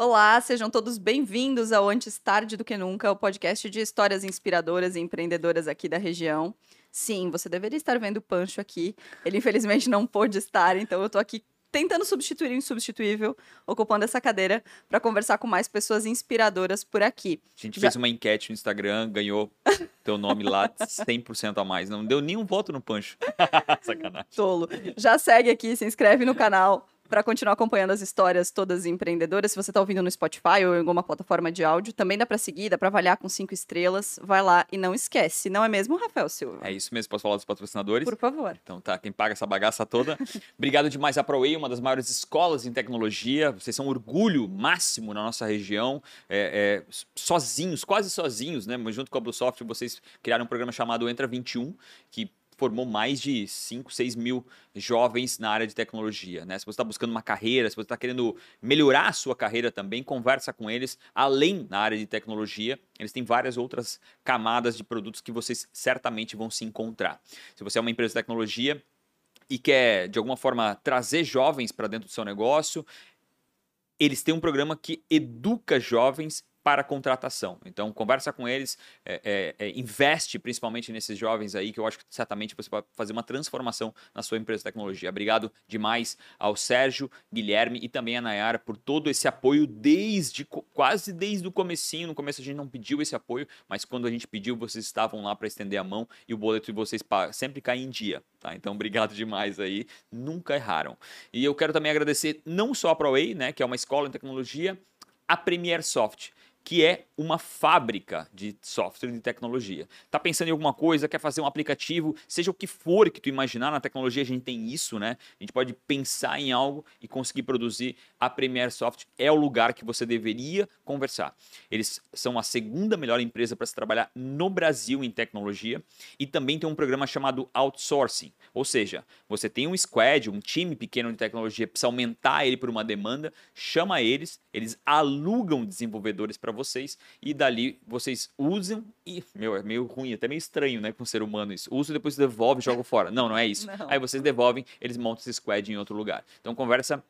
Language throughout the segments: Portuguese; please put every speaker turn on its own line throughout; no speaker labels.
Olá, sejam todos bem-vindos ao Antes Tarde do Que Nunca, o podcast de histórias inspiradoras e empreendedoras aqui da região. Sim, você deveria estar vendo o Pancho aqui. Ele infelizmente não pôde estar, então eu tô aqui tentando substituir o insubstituível, ocupando essa cadeira para conversar com mais pessoas inspiradoras por aqui.
A gente Já... fez uma enquete no Instagram, ganhou teu nome lá 100% a mais. Não deu nenhum voto no Pancho.
Sacanagem. Tolo. Já segue aqui, se inscreve no canal, para continuar acompanhando as histórias todas empreendedoras. Se você está ouvindo no Spotify ou em alguma plataforma de áudio, também dá para seguir, dá para avaliar com cinco estrelas. Vai lá e não esquece, não é mesmo, Rafael Silva?
É isso mesmo. Posso falar dos patrocinadores?
Por favor.
Então tá, quem paga essa bagaça toda. Obrigado demais à ProWay, uma das maiores escolas em tecnologia. Vocês são um orgulho máximo na nossa região. É, é, sozinhos, quase sozinhos, né? Mas junto com a Bluesoft, vocês criaram um programa chamado Entra 21, que formou mais de 5, 6 mil jovens na área de tecnologia. Né? Se você está buscando uma carreira, se você está querendo melhorar a sua carreira também, conversa com eles. Além na área de tecnologia, eles têm várias outras camadas de produtos que vocês certamente vão se encontrar. Se você é uma empresa de tecnologia e quer, de alguma forma, trazer jovens para dentro do seu negócio, eles têm um programa que educa jovens para contratação. Então, conversa com eles, é, é, é, investe principalmente nesses jovens aí, que eu acho que certamente você vai fazer uma transformação na sua empresa de tecnologia. Obrigado demais ao Sérgio, Guilherme e também a Nayara por todo esse apoio desde quase desde o comecinho. No começo a gente não pediu esse apoio, mas quando a gente pediu, vocês estavam lá para estender a mão e o boleto de vocês sempre cai em dia. Tá? Então, obrigado demais aí. Nunca erraram. E eu quero também agradecer não só a ProWay, né, que é uma escola em tecnologia, a Premier Soft que é uma fábrica de software de tecnologia. Tá pensando em alguma coisa, quer fazer um aplicativo, seja o que for que tu imaginar na tecnologia, a gente tem isso, né? A gente pode pensar em algo e conseguir produzir. A Premier Soft é o lugar que você deveria conversar. Eles são a segunda melhor empresa para se trabalhar no Brasil em tecnologia e também tem um programa chamado outsourcing, ou seja, você tem um squad, um time pequeno de tecnologia, precisa aumentar ele por uma demanda, chama eles, eles alugam desenvolvedores para vocês e dali vocês usam e, meu, é meio ruim, até meio estranho, né, com o ser humano isso. Usa e depois devolve e joga fora. Não, não é isso. Não. Aí vocês devolvem, eles montam esse squad em outro lugar. Então conversa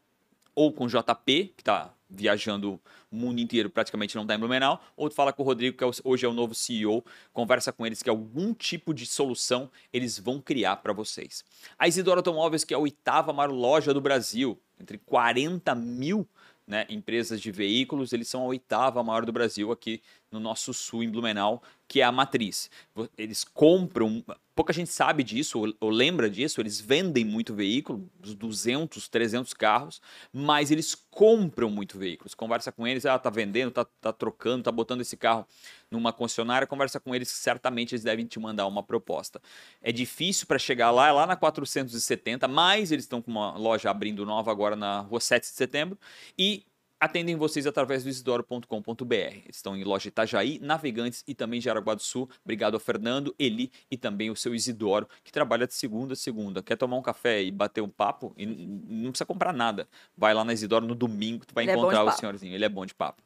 ou com o JP, que está viajando o mundo inteiro, praticamente não está em Blumenau, ou tu fala com o Rodrigo, que é hoje é o novo CEO, conversa com eles que algum tipo de solução eles vão criar para vocês. A Isidoro Automóveis, que é a oitava maior loja do Brasil, entre 40 mil né, empresas de veículos, eles são a oitava maior do Brasil aqui no nosso sul, em Blumenau, que é a matriz. Eles compram, pouca gente sabe disso ou, lembra disso, eles vendem muito veículo, uns 200, 300 carros, mas eles compram muito veículos. Conversa com eles, ah, tá vendendo, tá, tá trocando, tá botando esse carro numa concessionária, conversa com eles, certamente eles devem te mandar uma proposta. É difícil para chegar lá, é lá na 470, mas eles estão com uma loja abrindo nova agora na rua 7 de setembro e atendem vocês através do isidoro.com.br. Estão em loja Itajaí, Navegantes e também Jaraguá do Sul. Obrigado ao Fernando, Eli e também o seu Isidoro, que trabalha de segunda a segunda. Quer tomar um café e bater um papo? E não precisa comprar nada. Vai lá na Isidoro no domingo, tu vai Ele é encontrar é o senhorzinho. Ele é bom de papo.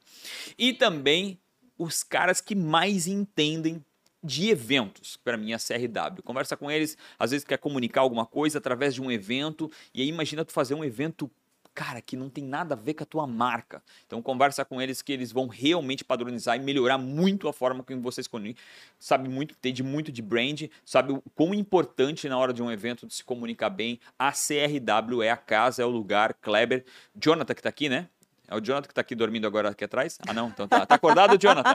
E também os caras que mais entendem de eventos, para mim, a CRW. Conversa com eles, às vezes quer comunicar alguma coisa através de um evento, e aí imagina tu fazer um evento cara, que não tem nada a ver com a tua marca. Então conversa com eles que eles vão realmente padronizar e melhorar muito a forma como vocês comunicam. Sabe muito, entende muito de brand, sabe o quão importante na hora de um evento de se comunicar bem. A CRW é a casa, é o lugar. Kleber, Jonathan que tá aqui, né? É o Jonathan que tá aqui dormindo agora aqui atrás? Ah, não? Então tá. Tá acordado, Jonathan?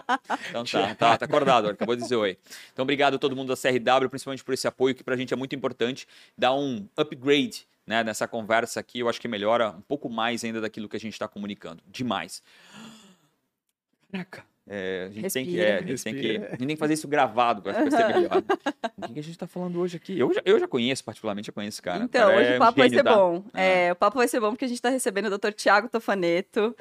Então tá, tá, tá acordado. Acabou de dizer oi. Então obrigado a todo mundo da CRW, principalmente por esse apoio que pra gente é muito importante. Dá um upgrade né, nessa conversa aqui, eu acho que melhora um pouco mais ainda daquilo que a gente está comunicando. Demais. Caraca. É, a, gente Respira, tem que, é, a, gente tem que, a gente tem que fazer isso gravado para ser melhor. o que a gente está falando hoje aqui? Eu já, eu já conheço, particularmente, eu conheço esse cara.
Então,
cara
hoje é o papo vai ser bom. É. o papo vai ser bom porque a gente está recebendo o Dr. Tiago Tofaneto.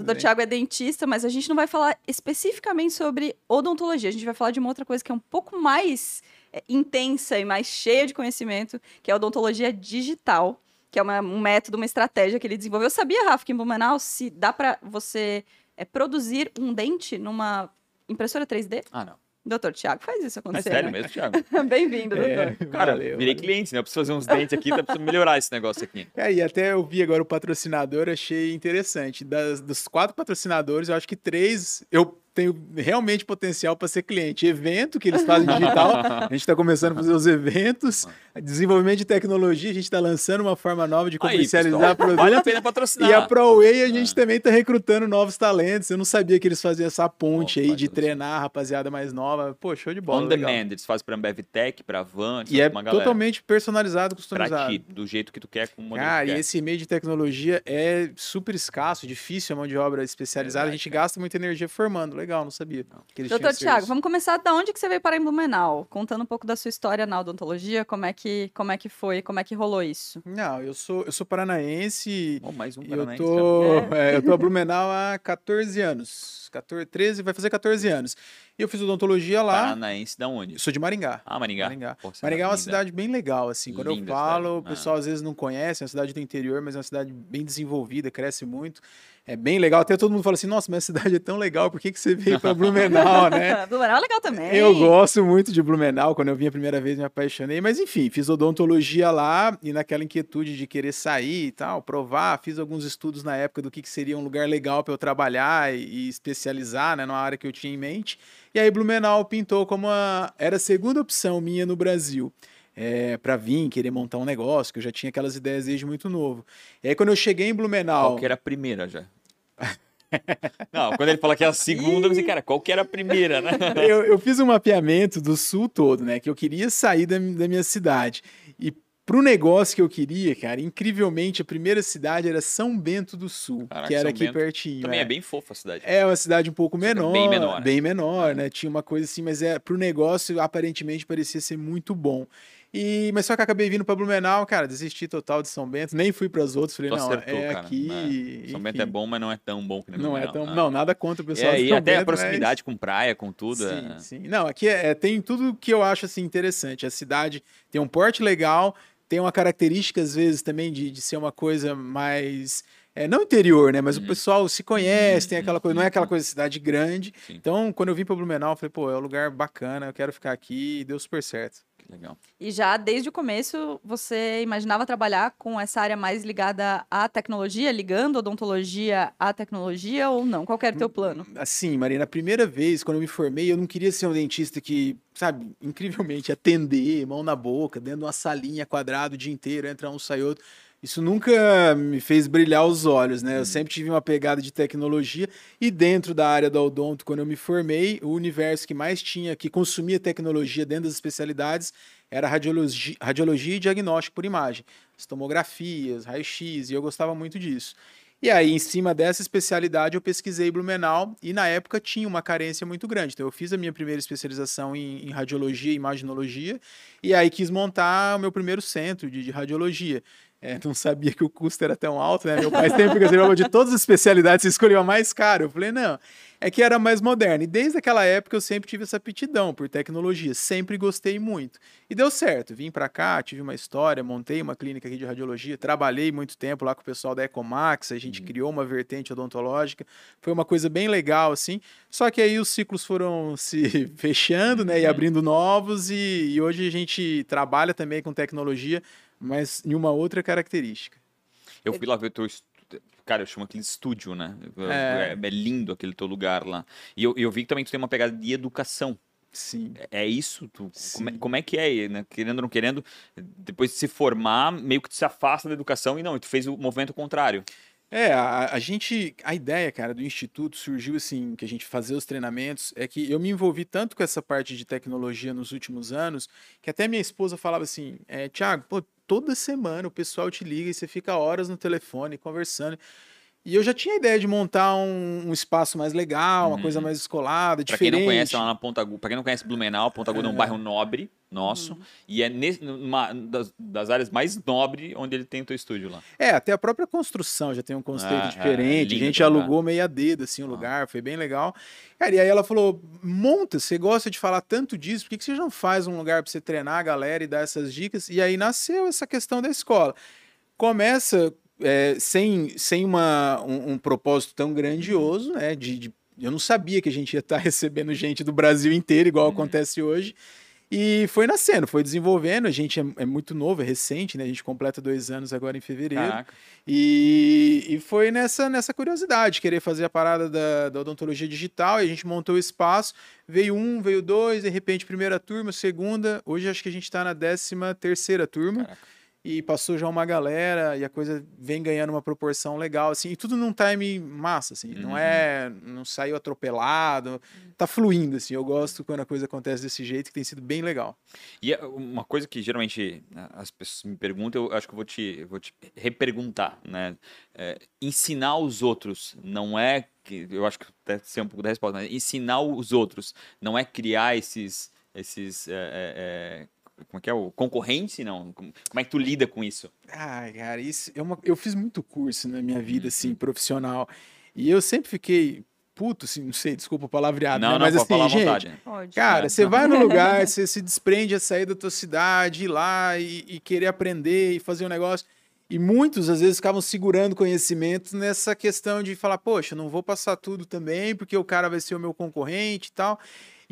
O Dr. Tiago é dentista, mas a gente não vai falar especificamente sobre odontologia. A gente vai falar de uma outra coisa que é um pouco mais é, intensa e mais cheia de conhecimento, que é a odontologia digital, que é uma, um método, uma estratégia que ele desenvolveu. Eu sabia, Rafa, que em Blumenau se dá para você é, produzir um dente numa impressora 3D?
Ah, não.
Doutor Tiago faz isso
É
acontecer.
sério
né?
mesmo, Thiago?
Bem-vindo, doutor.
É,
Cara,
valeu,
virei
valeu.
cliente, né? Eu preciso fazer uns dentes aqui, tá precisando melhorar esse negócio aqui.
É, e até eu vi agora o patrocinador, achei interessante. Das, dos quatro patrocinadores, eu acho que três eu tenho realmente potencial para ser cliente. Evento que eles fazem digital, a gente está começando a fazer os eventos. Desenvolvimento de tecnologia, a gente está lançando uma forma nova de comercializar produtos.
vale a pena patrocinar.
E a ProWay a
Ah.
gente também está recrutando novos talentos. Eu não sabia que eles faziam essa ponte
Ó,
aí de
Deus.
treinar a rapaziada mais nova. Pô, show de bola.
On
legal.
demand, eles fazem pra Ambev Tech, pra Van,
E é
uma galera.
totalmente personalizado, customizado.
ti, do jeito que tu quer, com o modelo
Cara,
que
e esse meio de tecnologia é super escasso, difícil a mão de obra especializada.
Verdade,
a gente
cara.
gasta muita energia formando. Legal, não sabia. que eles tinham
Doutor Tiago, vamos começar da onde que você veio parar em Blumenau? Contando um pouco da sua história na odontologia, como é que, como é que foi, como é que rolou isso?
Não, eu sou, eu sou paranaense
Oh, mais um
e eu
paranaense,
tô,
cara.
é, eu tô a Blumenau há 14 anos. 14, 13, vai fazer 14 anos. E eu fiz odontologia lá.
Paranaense da onde?
Eu sou de Maringá.
Ah, Maringá.
Maringá.
Pô,
Maringá é uma
linda.
cidade bem legal, assim. Quando eu
Linda
falo,
cidade.
o pessoal às vezes não conhece, é uma cidade do interior, mas é uma cidade bem desenvolvida, cresce muito. É bem legal. Até todo mundo fala assim: nossa, mas a cidade é tão legal, por que, que você veio para Blumenau, né?
Blumenau é legal também.
Eu gosto muito de Blumenau. Quando eu vim a primeira vez, me apaixonei. Mas enfim, fiz odontologia lá e naquela inquietude de querer sair e tal, provar. Fiz alguns estudos na época do que, que seria um lugar legal para eu trabalhar e, e especializar, né, numa área que eu tinha em mente. E aí Blumenau pintou como a, era a segunda opção minha no Brasil. É, para vir, querer montar um negócio, que eu já tinha aquelas ideias desde muito novo. E aí, quando eu cheguei em Blumenau.
Qual que era a primeira já? Não, quando ele fala que é a segunda, eu pensei, cara, qual que era a primeira, né?
eu, eu fiz um mapeamento do sul todo, né? Que eu queria sair da, da minha cidade. E pro negócio que eu queria, cara, incrivelmente, a primeira cidade era São Bento do Sul,
Caraca,
que era
São
aqui
Bento
pertinho.
Também
é.
é bem fofa a cidade.
É uma cidade um pouco menor,
bem menor,
bem menor, né? Tinha uma coisa assim, mas é pro negócio aparentemente parecia ser muito bom. E mas só que acabei vindo para Blumenau, cara, desisti total de São Bento, nem fui para as outras, falei
Tu
não,
acertou,
é
cara.
aqui.
né? São Bento é bom, mas não é tão bom que nem
Não é tão,
né?
não, nada contra o pessoal
É, e até a
Bento, mas-
proximidade com praia, com tudo.
Sim,
é-
sim. Não, aqui é, é- tem tudo que eu acho assim interessante. A cidade tem um porte legal, tem uma característica às vezes também de, de ser uma coisa mais é, não interior, né? Mas o pessoal se conhece, tem aquela coisa, não é aquela coisa de cidade grande.
Sim.
Então, quando eu vim para Blumenau, eu falei, pô, é um lugar bacana, eu quero ficar aqui e deu super certo.
Legal.
E já desde o começo você imaginava trabalhar com essa área mais ligada à tecnologia, ligando odontologia à tecnologia ou não? Qual era o teu plano?
Assim, Marina, a primeira vez, quando eu me formei, eu não queria ser um dentista que, sabe, incrivelmente atender, mão na boca, dentro de uma salinha quadrada o dia inteiro, entra um, sai outro. Isso nunca me fez brilhar os olhos, né? Eu sempre tive uma pegada de tecnologia e dentro da área da odonto, quando eu me formei, o universo que mais tinha, que consumia tecnologia dentro das especialidades, era radiologia, radiologia e diagnóstico por imagem. As tomografias, raio-x, e eu gostava muito disso. E aí, em cima dessa especialidade, eu pesquisei Blumenau e na época tinha uma carência muito grande. Então, eu fiz a minha primeira especialização em, em radiologia e imaginologia e aí quis montar o meu primeiro centro de, de radiologia. É, não sabia que o custo era tão alto, né? Meu pai sempre reservava de todas as especialidades, você escolheu a mais cara. Eu falei, não, é que era mais moderno. E desde aquela época eu sempre tive essa aptidão por tecnologia, sempre gostei muito. E deu certo, vim para cá, tive uma história, montei uma clínica aqui de radiologia, trabalhei muito tempo lá com o pessoal da Ecomax, a gente criou uma vertente odontológica, foi uma coisa bem legal, assim. Só que aí os ciclos foram se fechando, né, e abrindo novos, e, e hoje a gente trabalha também com tecnologia, mas em uma outra característica.
Eu fui lá ver o teu estúdio. Cara, eu chamo aquele estúdio, né?
É.
É, é lindo aquele teu lugar lá. E eu, eu vi que também tu tem uma pegada de educação.
Sim.
É- É isso? Tu, como, é,
Sim.
como é que é, né? Querendo ou não querendo, depois de se formar, meio que tu se afasta da educação e não, e tu fez o movimento contrário.
É, a, a gente, a ideia, cara, do instituto surgiu assim, que a gente fazia os treinamentos, é que eu me envolvi tanto com essa parte de tecnologia nos últimos anos, que até minha esposa falava assim, é, Tiago, pô, toda semana o pessoal te liga e você fica horas no telefone conversando. E eu já tinha a ideia de montar um, um espaço mais legal, uma coisa mais descolada,
Pra quem
diferente.
não conhece lá na Ponta Aguda, pra quem não conhece Blumenau, Ponta Aguda é, um bairro nobre nosso, e é nesse, numa das, das áreas mais nobres onde ele tem o teu estúdio lá.
É, até a própria construção já tem um conceito
Ah, é,
diferente.
lindo
a gente
aquele lugar.
alugou meio a dedo, assim, o lugar, foi bem legal. Cara, e aí ela falou: monta, você gosta de falar tanto disso, por que, que você não faz um lugar para você treinar a galera e dar essas dicas? E aí nasceu essa questão da escola. Começa é, sem, sem uma, um, um propósito tão grandioso, né? De, de eu não sabia que a gente ia estar recebendo gente do Brasil inteiro, igual
Uhum.
acontece hoje. E foi nascendo, foi desenvolvendo. A gente é, é muito novo, é recente, né? A gente completa dois anos agora em fevereiro.
Caraca.
E, e foi nessa, nessa curiosidade, querer fazer a parada da, da odontologia digital, e a gente montou o espaço, veio um, veio dois, de repente primeira turma, segunda, hoje acho que a gente está na décima terceira turma,
Caraca.
E passou já uma galera, e a coisa vem ganhando uma proporção legal, assim, e tudo num time massa, assim, não
Uhum.
é, não saiu atropelado, tá fluindo, assim, eu gosto quando a coisa acontece desse jeito, que tem sido bem legal.
E é uma coisa que geralmente né, as pessoas me perguntam, eu acho que eu vou te, vou te reperguntar, né? É, ensinar os outros não é que eu acho que deve ser um pouco da resposta, mas ensinar os outros não é criar esses esses é, é, como é que é o concorrente não? Como é que tu lida com isso?
Ai, cara, isso é uma... eu fiz muito curso na minha vida,
Uhum.
assim, profissional. E eu sempre fiquei puto, assim, não sei, desculpa o palavreado,
não,
né?
não,
Mas
pode
assim, gente,
vontade.
Cara,
É.
você vai no lugar, você se desprende a sair da tua cidade, ir lá e, e querer aprender e fazer um negócio. E muitos, às vezes, ficavam segurando conhecimento nessa questão de falar, poxa, não vou passar tudo também, porque o cara vai ser o meu concorrente e tal.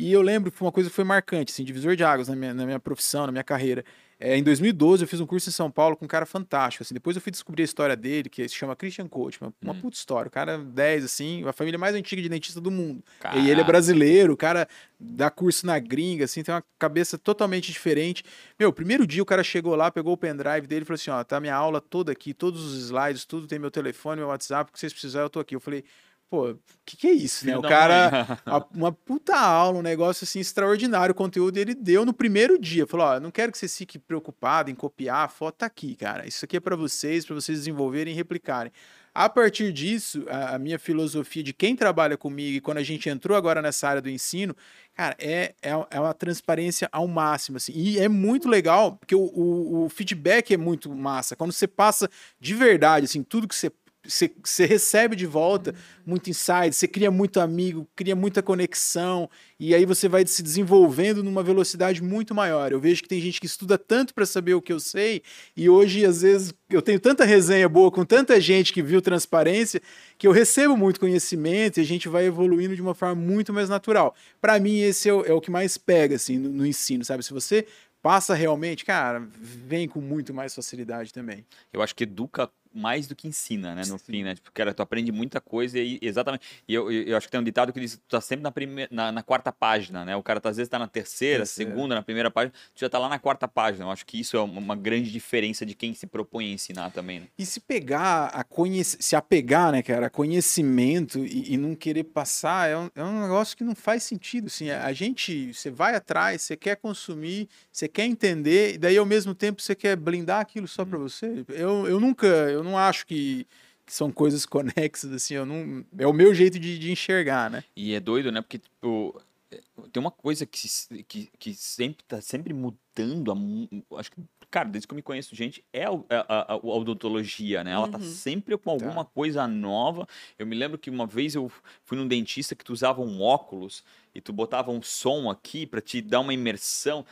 E eu lembro que foi uma coisa que foi marcante, assim, divisor de águas na minha, na minha profissão, na minha carreira. É, em 2012, eu fiz um curso em São Paulo com um cara fantástico. Assim. Depois eu fui descobrir a história dele, que se chama Christian Coach. Uma, uma
Hum.
puta história. O cara 10, assim, a família mais antiga de dentista do mundo. E ele é
Caraca.
brasileiro, o cara dá curso na gringa, assim, tem uma cabeça totalmente diferente. Meu, primeiro dia o cara chegou lá, pegou o pendrive dele e falou assim: ó, tá minha aula toda aqui, todos os slides, tudo, tem meu telefone, meu WhatsApp, o que vocês precisarem, eu tô aqui. Eu falei, pô, o que, que é isso, né? O cara. Uma, uma puta aula, um negócio assim extraordinário. O conteúdo ele deu no primeiro dia. Falou: Ó, não quero que você fique preocupado em copiar, a foto tá aqui, cara. Isso aqui é para vocês, para vocês desenvolverem e replicarem. A partir disso, a, a minha filosofia de quem trabalha comigo e quando a gente entrou agora nessa área do ensino, cara, é, é, é uma transparência ao máximo, assim. E é muito legal, porque o, o, o feedback é muito massa. Quando você passa de verdade, assim, tudo que você você, recebe de volta muito insight, você cria muito amigo, cria muita conexão, e aí você vai se desenvolvendo numa velocidade muito maior. Eu vejo que tem gente que estuda tanto para saber o que eu sei, e hoje, às vezes, eu tenho tanta resenha boa com tanta gente que viu transparência, que eu recebo muito conhecimento e a gente vai evoluindo de uma forma muito mais natural. Para mim, esse é o, é o que mais pega, assim, no, no ensino, sabe? Se você passa realmente, cara, vem com muito mais facilidade também.
Eu acho que educa mais do que ensina, né? No
Sim.
fim, né? Tipo, cara, tu aprende muita coisa e exatamente. E eu, eu eu acho que tem um ditado que diz que tu tá sempre na, primeira, na, na quarta página, né? O cara tá, às vezes tá na terceira,
Terceira.
segunda, na primeira página, tu já tá lá na quarta página. Eu acho que isso é uma, grande diferença de quem se propõe a ensinar também, né?
E se pegar, a conhec... se apegar, né, cara, a conhecimento e, e não querer passar, é um, é um negócio que não faz sentido, assim, a gente, você vai atrás, você quer consumir, você quer entender, e daí ao mesmo tempo você quer blindar aquilo só para você. Eu, eu nunca, eu não acho que, que são coisas conexas, assim, eu não, é o meu jeito de, de enxergar, né?
E é doido, né? Porque, tipo, é, tem uma coisa que, que, que sempre tá sempre mudando. mu- Acho que, cara, desde que eu me conheço, gente, é a, a, a- a odontologia, né? Ela tá
Uhum.
sempre com alguma coisa nova. Eu me lembro que uma vez eu fui num dentista que tu usava um óculos e tu botava um som aqui pra te dar uma imersão.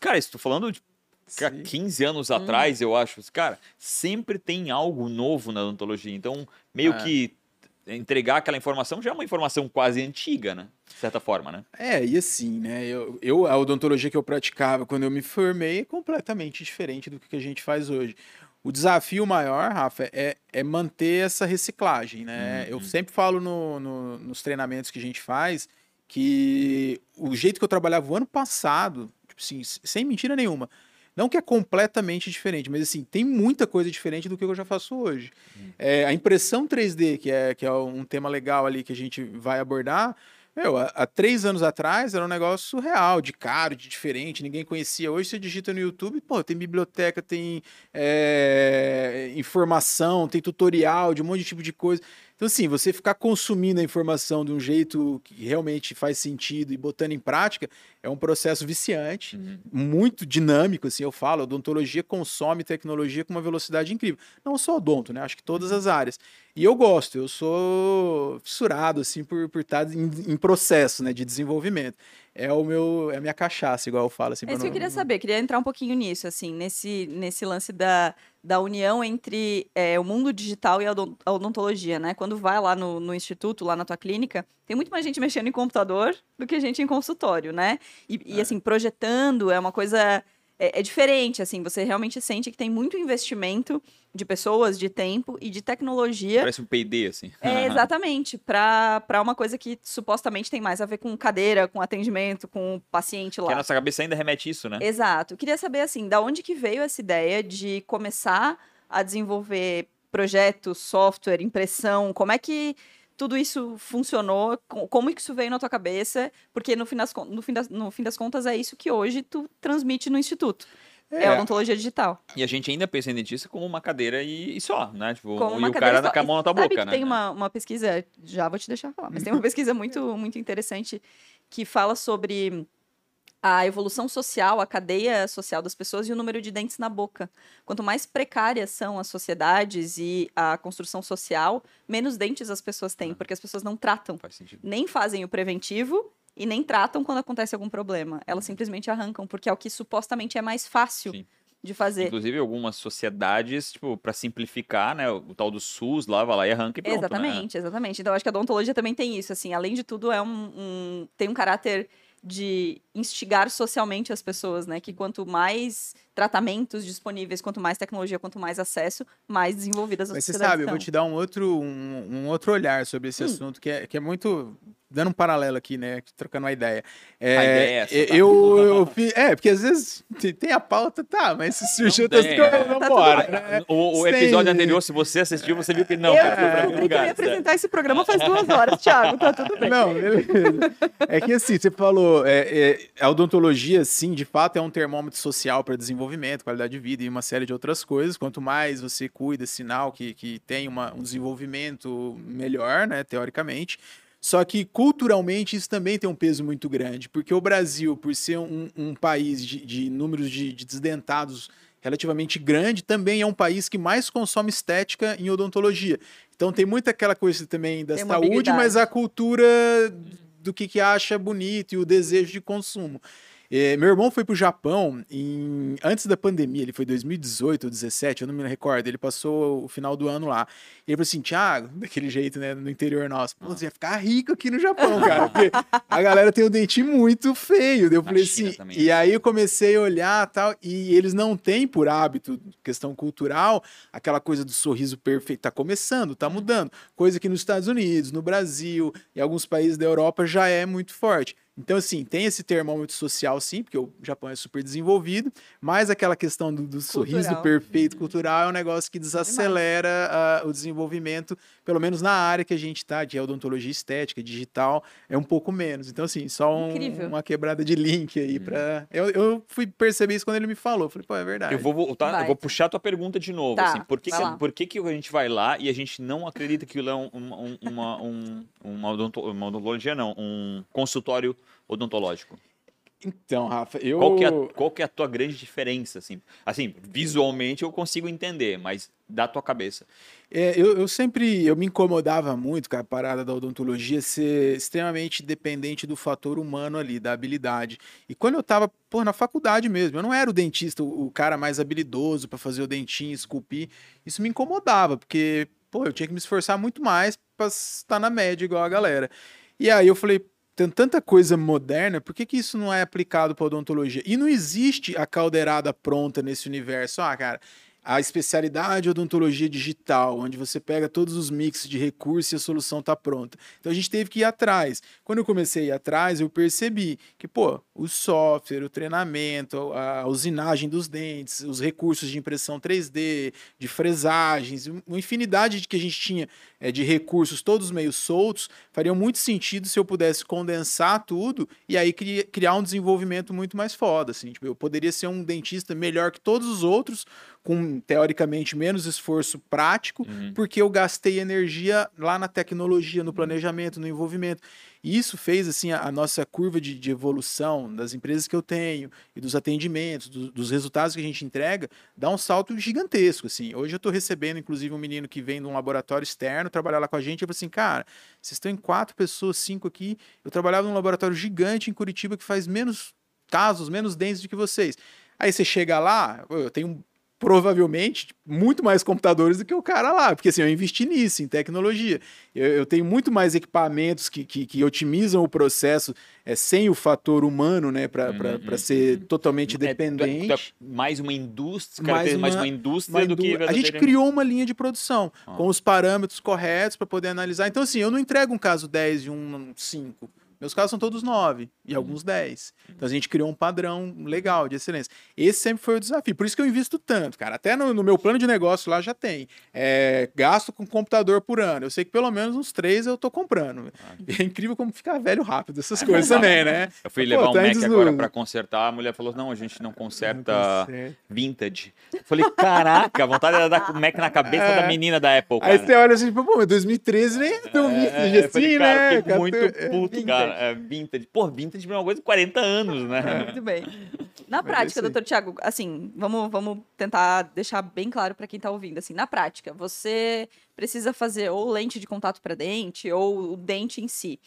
Cara, isso tô falando de
Sim.
15 anos atrás, eu acho. Cara, sempre tem algo novo na odontologia. Então, meio
É.
que entregar aquela informação já é uma informação quase antiga, né? De certa forma, né?
É, e assim, né? Eu, eu, a odontologia que eu praticava quando eu me formei é completamente diferente do que a gente faz hoje. O desafio maior, Rafa, é, é manter essa reciclagem, né? Eu
Uhum.
sempre falo no- no- nos treinamentos que a gente faz que o jeito que eu trabalhava o ano passado, tipo assim, sem mentira nenhuma, não que é completamente diferente, mas assim, tem muita coisa diferente do que eu já faço hoje. É, a impressão 3D, que é, que é um tema legal ali que a gente vai abordar, meu, há, há três anos atrás era um negócio surreal, de caro, de diferente, ninguém conhecia. Hoje você digita no YouTube, pô, tem biblioteca, tem é, informação, tem tutorial de um monte de tipo de coisa. Então, assim, você ficar consumindo a informação de um jeito que realmente faz sentido e botando em prática é um processo viciante, muito dinâmico, assim, eu falo. A odontologia consome tecnologia com uma velocidade incrível. Não só odonto, né? Acho que todas as áreas. E eu gosto, eu sou fissurado, assim, por, por estar em, em processo, né, de desenvolvimento. É o meu, é a minha cachaça, igual eu falo. Assim,
É isso que eu queria saber, queria entrar um pouquinho nisso, assim, nesse, nesse lance da, da união entre é, o mundo digital e a odon- a odontologia, né? Quando vai lá no, no instituto, lá na tua clínica, tem muito mais gente mexendo em computador do que gente em consultório, né? E, e, assim, projetando é uma coisa... É, é diferente, assim, você realmente sente que tem muito investimento de pessoas, de tempo e de tecnologia
Parece um PD, assim.
é, exatamente, para uma coisa que supostamente tem mais a ver com cadeira, com atendimento, com o paciente
Que a
lá.
nossa cabeça ainda remete isso, né?
Exato. Queria saber, assim, da onde que veio essa ideia de começar a desenvolver projetos, software, impressão, como é que tudo isso funcionou, co- como que isso veio na tua cabeça, porque no fim das, no fim das, no fim das contas é isso que hoje tu transmite no instituto. É,
É.
a odontologia digital.
E a gente ainda pensa em dentista como uma cadeira e, e só, né? Tipo,
Como
e
uma
o cara
só.
com a mão na tua
Sabe
boca, né?
tem uma, uma pesquisa, já vou te deixar falar, mas tem uma pesquisa muito, muito interessante que fala sobre a evolução social, a cadeia social das pessoas e o número de dentes na boca. Quanto mais precárias são as sociedades e a construção social, menos dentes as pessoas têm, porque as pessoas não tratam,
Faz sentido.
nem fazem o preventivo e nem tratam quando acontece algum problema. Elas simplesmente arrancam, porque é o que supostamente é mais fácil
Sim.
de fazer.
Inclusive, algumas sociedades, tipo, pra simplificar, né? O, tal do SUS lá, vai lá e arranca e pronto, né?
Exatamente, exatamente. Então, acho que a odontologia também tem isso, assim, além de tudo, é um, um- tem um caráter de instigar socialmente as pessoas, né? Que quanto mais tratamentos disponíveis, quanto mais tecnologia, quanto mais acesso, mais desenvolvidas as
Mas você sabe, eu vou
estão.
te dar um outro, um, um outro olhar sobre esse
Hum.
assunto, que é, que é muito. Dando um paralelo aqui, né? Trocando uma ideia. É,
A ideia é essa, tá?
eu, eu fi- É, porque às vezes tem- tem a pauta, tá, mas se surgiu
Não
outras
tem,
coisas,
é.
vamos
Tá
né?
O, o episódio anterior, se você assistiu, você viu que não,
eu eu
lugar.
apresentar esse programa faz duas horas, Thiago, tá tudo bem.
Não, beleza. É que assim, você falou, é, é, a odontologia, sim, de fato, é um termômetro social para desenvolvimento, qualidade de vida e uma série de outras coisas. Quanto mais você cuida, sinal que, que tem uma, um desenvolvimento melhor, né, teoricamente. Só que culturalmente isso também tem um peso muito grande, porque o Brasil, por ser um, um país de, de números de, de desdentados relativamente grande, também é um país que mais consome estética em odontologia. Então tem muita aquela coisa também da
Tem
saúde, mas a cultura do que, que acha bonito e o desejo de consumo. Eh, meu irmão foi pro Japão em, antes da pandemia, ele foi 2018 ou 2017, eu não me recordo. Ele passou o final do ano lá. E ele falou assim: Thiago, daquele jeito, né, no interior nosso, pô, você ia ficar rico aqui no Japão, cara, porque a galera tem um dente muito feio. Eu falei assim,
também.
e aí eu comecei a olhar tal, e eles não têm por hábito, questão cultural, aquela coisa do sorriso perfeito. Tá começando, tá mudando. Coisa que nos Estados Unidos, no Brasil e alguns países da Europa já é muito forte. Então, assim, tem esse termômetro social, sim, porque o Japão é super desenvolvido, mas aquela questão do, do sorriso perfeito cultural é um negócio que desacelera ah, o desenvolvimento, pelo menos na área que a gente tá, de odontologia estética, digital, é um pouco menos. Então, assim, só um- uma quebrada de link aí para Eu, eu fui perceber isso quando ele me falou. Falei, pô, é verdade.
Eu vou voltar, eu
Vai.
vou puxar a tua pergunta de novo.
Tá,
assim, por que, que-
lá.
por que, que a gente vai lá e a gente não acredita que aquilo é um- uma, um- uma, um- uma, odonto- uma odontologia, não, um consultório odontológico?
Então, Rafa, eu.
Qual que, é, a- qual que é a tua grande diferença? Assim, assim, visualmente eu consigo entender, mas da tua cabeça.
É, eu, eu sempre eu me incomodava muito com a parada da odontologia ser extremamente dependente do fator humano ali, da habilidade. E quando eu tava, pô, na faculdade mesmo, eu não era o dentista, o, o cara mais habilidoso para fazer o dentinho, esculpir. Isso me incomodava, porque, pô, eu tinha que me esforçar muito mais para estar na média igual a galera. E aí eu falei, tem tanta coisa moderna, por que, que isso não é aplicado para odontologia? E não existe a caldeirada pronta nesse universo. Ah, cara, a especialidade odontologia digital, onde você pega todos os mix de recursos e a solução está pronta. Então a gente teve que ir atrás. Quando eu comecei a ir atrás, eu percebi que, pô, o software, o treinamento, a usinagem dos dentes, os recursos de impressão 3D, de fresagens, uma infinidade de que a gente tinha é, de recursos todos meio soltos, faria muito sentido se eu pudesse condensar tudo e aí cri- criar um desenvolvimento muito mais foda, assim. Tipo, eu poderia ser um dentista melhor que todos os outros com teoricamente menos esforço prático,
Uhum.
porque eu gastei energia lá na tecnologia, no planejamento, no envolvimento. E isso fez assim a, a nossa curva de, de evolução das empresas que eu tenho e dos atendimentos, do- dos resultados que a gente entrega, dá um salto gigantesco. Assim. Hoje eu estou recebendo, inclusive, um menino que vem de um laboratório externo trabalhar lá com a gente. Eu falei assim, cara, vocês estão em quatro pessoas, cinco aqui. Eu trabalhava num laboratório gigante em Curitiba que faz menos casos, menos dentes do que vocês. Aí você chega lá, eu tenho provavelmente muito mais computadores do que o cara lá, porque assim, eu investi nisso, em tecnologia. Eu, eu tenho muito mais equipamentos que, que, que otimizam o processo é, sem o fator humano, né, para
Uhum.
ser totalmente
É,
dependente.
é mais uma indústria,
Mais
caracteriza mais
uma-
uma indústria
Mas
do que
a gente criou uma linha de produção
Ah.
com os parâmetros corretos para poder analisar. Então, assim, eu não entrego um caso 10 e um 5. Meus casos são todos 9 e alguns 10. Então a gente criou um padrão legal de excelência. Esse sempre foi o desafio. Por isso que eu invisto tanto, cara. Até no, no meu plano de negócio lá já tem. É, gasto com computador por ano. Eu sei que pelo menos uns três eu tô comprando. É incrível como ficar velho rápido essas coisas também, né?
Eu fui
Pô,
levar um
tá
Mac agora pra consertar, a mulher falou: não, a gente não conserta vintage. Eu falei, caraca, a vontade era dar o Mac na cabeça
É.
da menina da Apple, cara.
Aí você olha assim, pô, mas 2013 nem é vintage
É, eu
assim,
falei, cara,
né?
muito
é,
puto,
vintage.
cara. É, vintage. Pô, vintage é uma coisa de 40 anos, né?
Muito bem. Na
Mas é
prática, doutor Tiago, assim, vamos, vamos tentar deixar bem claro para quem está ouvindo. Assim, na prática, você precisa fazer ou lente de contato para dente ou o dente em si.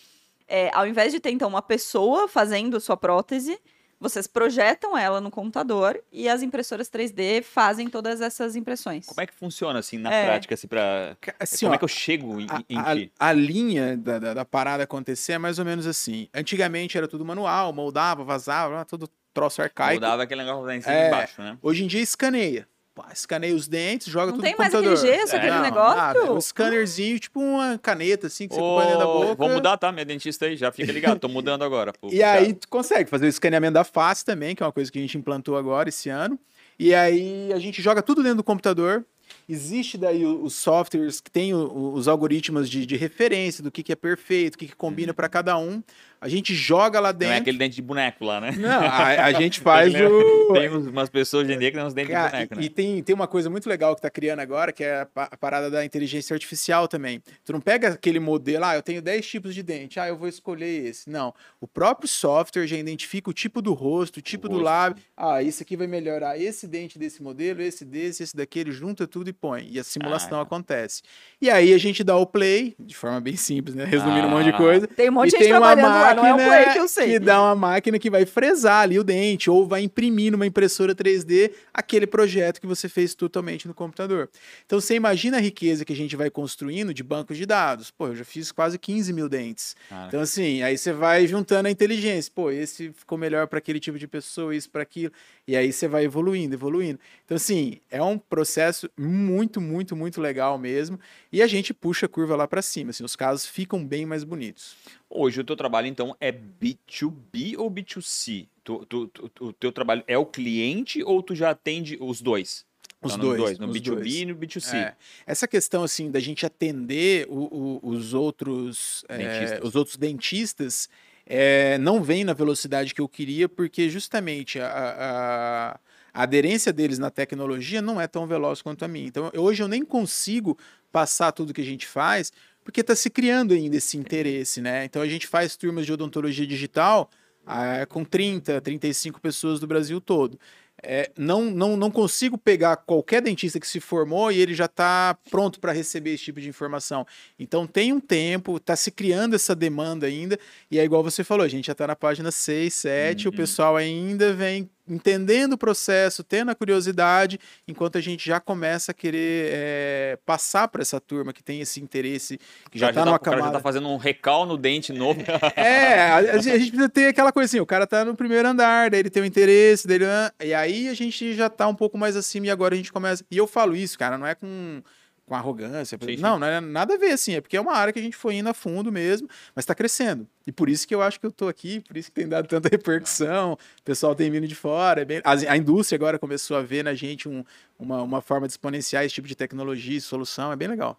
É, ao invés de ter, então, uma pessoa fazendo sua prótese, vocês projetam ela no computador e as impressoras 3D fazem todas essas impressões.
Como é que funciona, assim, na
É.
prática, assim, pra...
Assim,
Como
ó,
é que eu chego em,
a,
em
a-
ti?
a linha da, da, da parada acontecer é mais ou menos assim. Antigamente era tudo manual, moldava, vazava, tudo troço arcaico.
Mudava aquele negócio lá em cima
É.
e embaixo, né?
Hoje em dia escaneia. Pá, escaneia os dentes, joga
Não
tudo
tem
no
mais
computador.
aquele gesso,
aquele
Não,
negócio?
nada. É um scannerzinho, tipo uma caneta assim, que você põe dentro da boca.
Vou mudar, tá? Minha dentista aí, já fica ligado. Tô mudando agora. pô.
E aí tu consegue fazer o escaneamento da face também, que é uma coisa que a gente implantou agora esse ano. E aí a gente joga tudo dentro do computador. Existe daí os softwares que tem o- os algoritmos de, de referência do que, que é perfeito, o que, que combina para cada um. A gente joga lá
Não
dentro.
é aquele dente de boneco lá, né?
Não, a, a gente faz
Tem, né?
o.
Tem umas pessoas hoje em dia que tem uns dentes
Cara,
de boneco,
e,
né?
e tem, tem uma coisa muito legal que tá criando agora, que é a, pa- a parada da inteligência artificial também. Tu não pega aquele modelo, ah, eu tenho 10 tipos de dente, ah, eu vou escolher esse. Não. O próprio software já identifica o tipo do rosto, o tipo do
rosto.
lábio. Ah, esse aqui vai melhorar esse dente desse modelo, esse desse, esse daquele, junta tudo e põe. E a simulação
Ah.
acontece. E aí a gente dá o play, de forma bem simples, né? Resumindo um monte de
Ah.
coisa.
Tem um monte de gente
tem uma
não é play que
que dá uma máquina que vai fresar ali o dente, ou vai imprimir numa impressora 3D aquele projeto que você fez totalmente no computador. Então você imagina a riqueza que a gente vai construindo de bancos de dados. Pô, eu já fiz quase 15 mil dentes. Então, assim, aí você vai juntando a inteligência. Pô, esse ficou melhor para aquele tipo de pessoa, isso para aquilo. E aí você vai evoluindo, evoluindo. Então, assim, é um processo muito, muito, muito legal mesmo. E a gente puxa a curva lá para cima. Assim, os casos ficam bem mais bonitos.
Hoje o teu trabalho, então, é B2B ou B2C? Tu, tu- tu- o teu trabalho é o cliente ou tu já atende os dois?
Os
Tá nos
dois,
No
os
B2B
dois.
e no B2C.
É. Essa questão assim da gente atender o- o- os outros é,
Dentistas.
os outros dentistas é, não vem na velocidade que eu queria porque justamente a, a- a aderência deles na tecnologia não é tão veloz quanto a minha. Então eu- hoje eu nem consigo passar tudo que a gente faz porque está se criando ainda esse interesse, né? Então a gente faz turmas de odontologia digital ah, com 30, 35 pessoas do Brasil todo. É, não, não, não consigo pegar qualquer dentista que se formou e ele já está pronto para receber esse tipo de informação. Então tem um tempo, está se criando essa demanda ainda, e é igual você falou, a gente já está na página 6, 7, o
Uhum.
pessoal ainda vem entendendo o processo, tendo a curiosidade, enquanto a gente já começa a querer é, passar para essa turma que tem esse interesse, que já está numa
o cara já
camada.
tá fazendo um recal no dente novo.
É, a, a gente a gente precisa ter aquela coisa assim, o cara tá no primeiro andar, daí ele tem o interesse, dele, e aí a gente já tá um pouco mais acima e agora a gente começa. E eu falo isso, cara, não é com, com arrogância,
Sim, sim.
não, não é nada a ver assim, é porque é uma área que a gente foi indo a fundo mesmo, mas tá crescendo. E por isso que eu acho que eu tô aqui, por isso que tem dado tanta repercussão, o pessoal tem vindo de fora, é bem- a, a indústria agora começou a ver na gente um- uma, uma forma de exponenciar esse tipo de tecnologia e solução, é bem legal.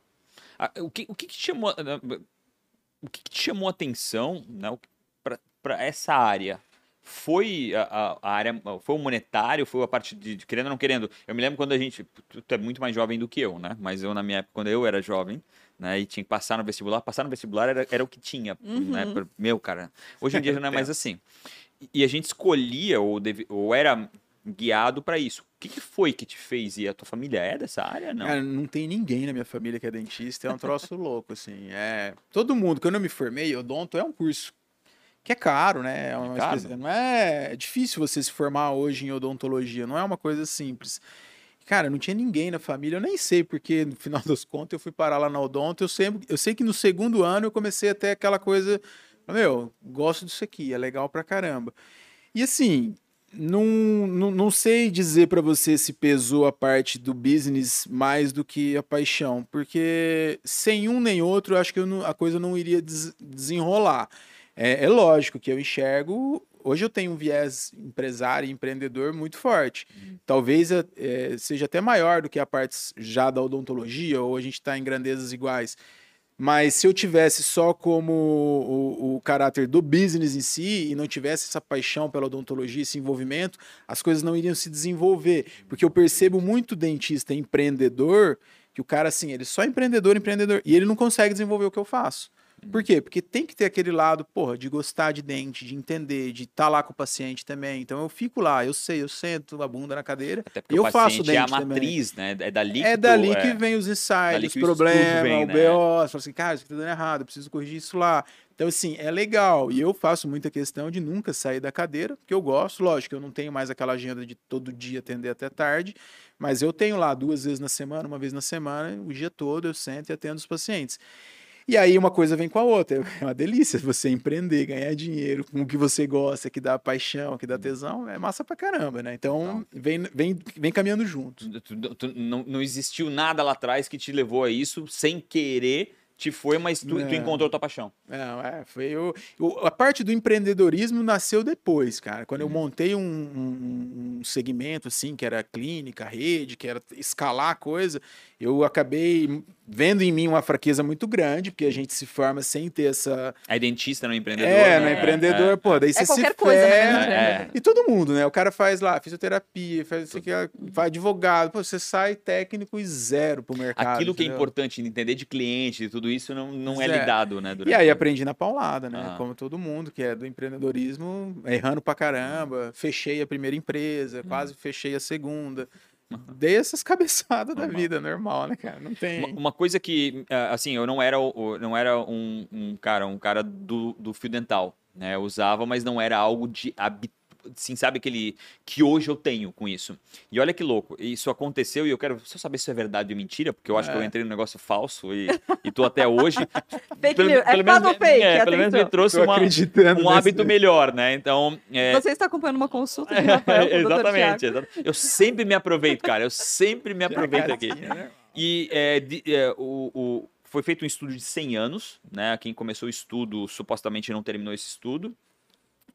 Ah, o que, o que, te chamou, o que, te chamou a atenção né, para essa área? Foi a, a, área, foi o monetário, foi a parte de, de, querendo ou não querendo. Eu me lembro quando a gente, tu, tu é muito mais jovem do que eu, né? Mas eu na minha época, quando eu era jovem, né? E tinha que passar no vestibular, passar no vestibular era, era o que tinha, né, uhum. né? Meu, cara, hoje em dia já não é mais assim. E a gente escolhia ou, deve, ou era guiado para isso. O que, que, foi que te fez e a tua família é dessa área? Não,
Cara, não tem ninguém na minha família que é dentista, é um troço louco, assim. É, todo mundo, quando eu me formei, odonto é um curso que é caro, né? É, é caro. não é... é difícil você se formar hoje em odontologia, não é uma coisa simples. Cara, não tinha ninguém na família, eu nem sei porque no final das contas eu fui parar lá na odonto, eu sempre, eu sei que no segundo ano eu comecei a ter aquela coisa, meu, gosto disso aqui, é legal pra caramba. E assim, não, não, não sei dizer para você se pesou a parte do business mais do que a paixão, porque sem um nem outro, eu acho que eu não, a coisa não iria des, desenrolar. É, é, lógico que eu enxergo. Hoje eu tenho um viés empresário e empreendedor muito forte. Uhum. Talvez é, seja até maior do que a parte já da odontologia, ou a gente está em grandezas iguais. Mas se eu tivesse só como o, o, caráter do business em si e não tivesse essa paixão pela odontologia, esse envolvimento, as coisas não iriam se desenvolver. Porque eu percebo muito dentista empreendedor que o cara, assim, ele é só empreendedor, empreendedor, e ele não consegue desenvolver o que eu faço. Por quê? Porque tem que ter aquele lado, porra, de gostar de dente, de entender, de estar tá lá com o paciente também. Então eu fico lá, eu sei, eu sento a bunda na cadeira e eu faço dente
é a matriz, também. né? É dali
que É dali que é... vem os insights, os problemas, vem, o né? BO, você fala assim, cara, isso tá dando errado, eu preciso corrigir isso lá. Então, assim, é legal. E eu faço muita questão de nunca sair da cadeira, porque eu gosto. Lógico, eu não tenho mais aquela agenda de todo dia atender até tarde, mas eu tenho lá duas vezes na semana, uma vez na semana, o dia todo eu sento e atendo os pacientes. E aí uma coisa vem com a outra. É uma delícia você empreender, ganhar dinheiro com o que você gosta, que dá paixão, que dá hum. tesão, é massa pra caramba, né? Então, vem, vem, vem caminhando junto.
Tu, tu, tu, não, não existiu nada lá atrás que te levou a isso sem querer te foi, mas tu, tu encontrou tua paixão.
Não, é, foi o, o, a parte do empreendedorismo nasceu depois, cara. Quando uhum. eu montei um, um, um, segmento assim, que era clínica, rede, que era escalar a coisa, eu acabei vendo em mim uma fraqueza muito grande, porque a gente se forma sem ter essa.
É dentista, não é empreendedor.
É,
né?
não é empreendedor, é, pô, daí é você
qualquer
se
coisa, né?
É. E todo mundo, né? O cara faz lá fisioterapia, faz isso aqui, vai advogado, pô, você sai técnico e zero pro mercado.
Aquilo que é importante, entender de cliente, de tudo isso, não, não é, é lidado, né?
E aí aprendi na paulada, né? Ah. Como todo mundo que é do empreendedorismo, errando pra caramba, fechei a primeira empresa, hum. quase fechei a segunda dei essas cabeçadas normal. da vida, normal, né, cara? Não tem.
Uma, uma, coisa que, eh, assim, eu não era, não era um, um cara, um cara do, do fio dental, né? Eu usava, mas não era algo de habitual sim, sabe aquele que hoje eu tenho com isso. E olha que louco, isso aconteceu e eu quero só saber se é verdade ou mentira, porque eu acho é. que eu é. entrei num negócio falso e, e tô até hoje.
fake pelo, news, pelo é menos, fake,
é, pelo menos me trouxe uma, um hábito melhor, né? Então.
É... Você está acompanhando uma consulta de
Rafael, exatamente, exatamente. Eu sempre me aproveito, cara. Eu sempre me aproveito aqui. Né? E é, de, é, o, o, foi feito um estudo de 100 anos, né? Quem começou o estudo supostamente não terminou esse estudo.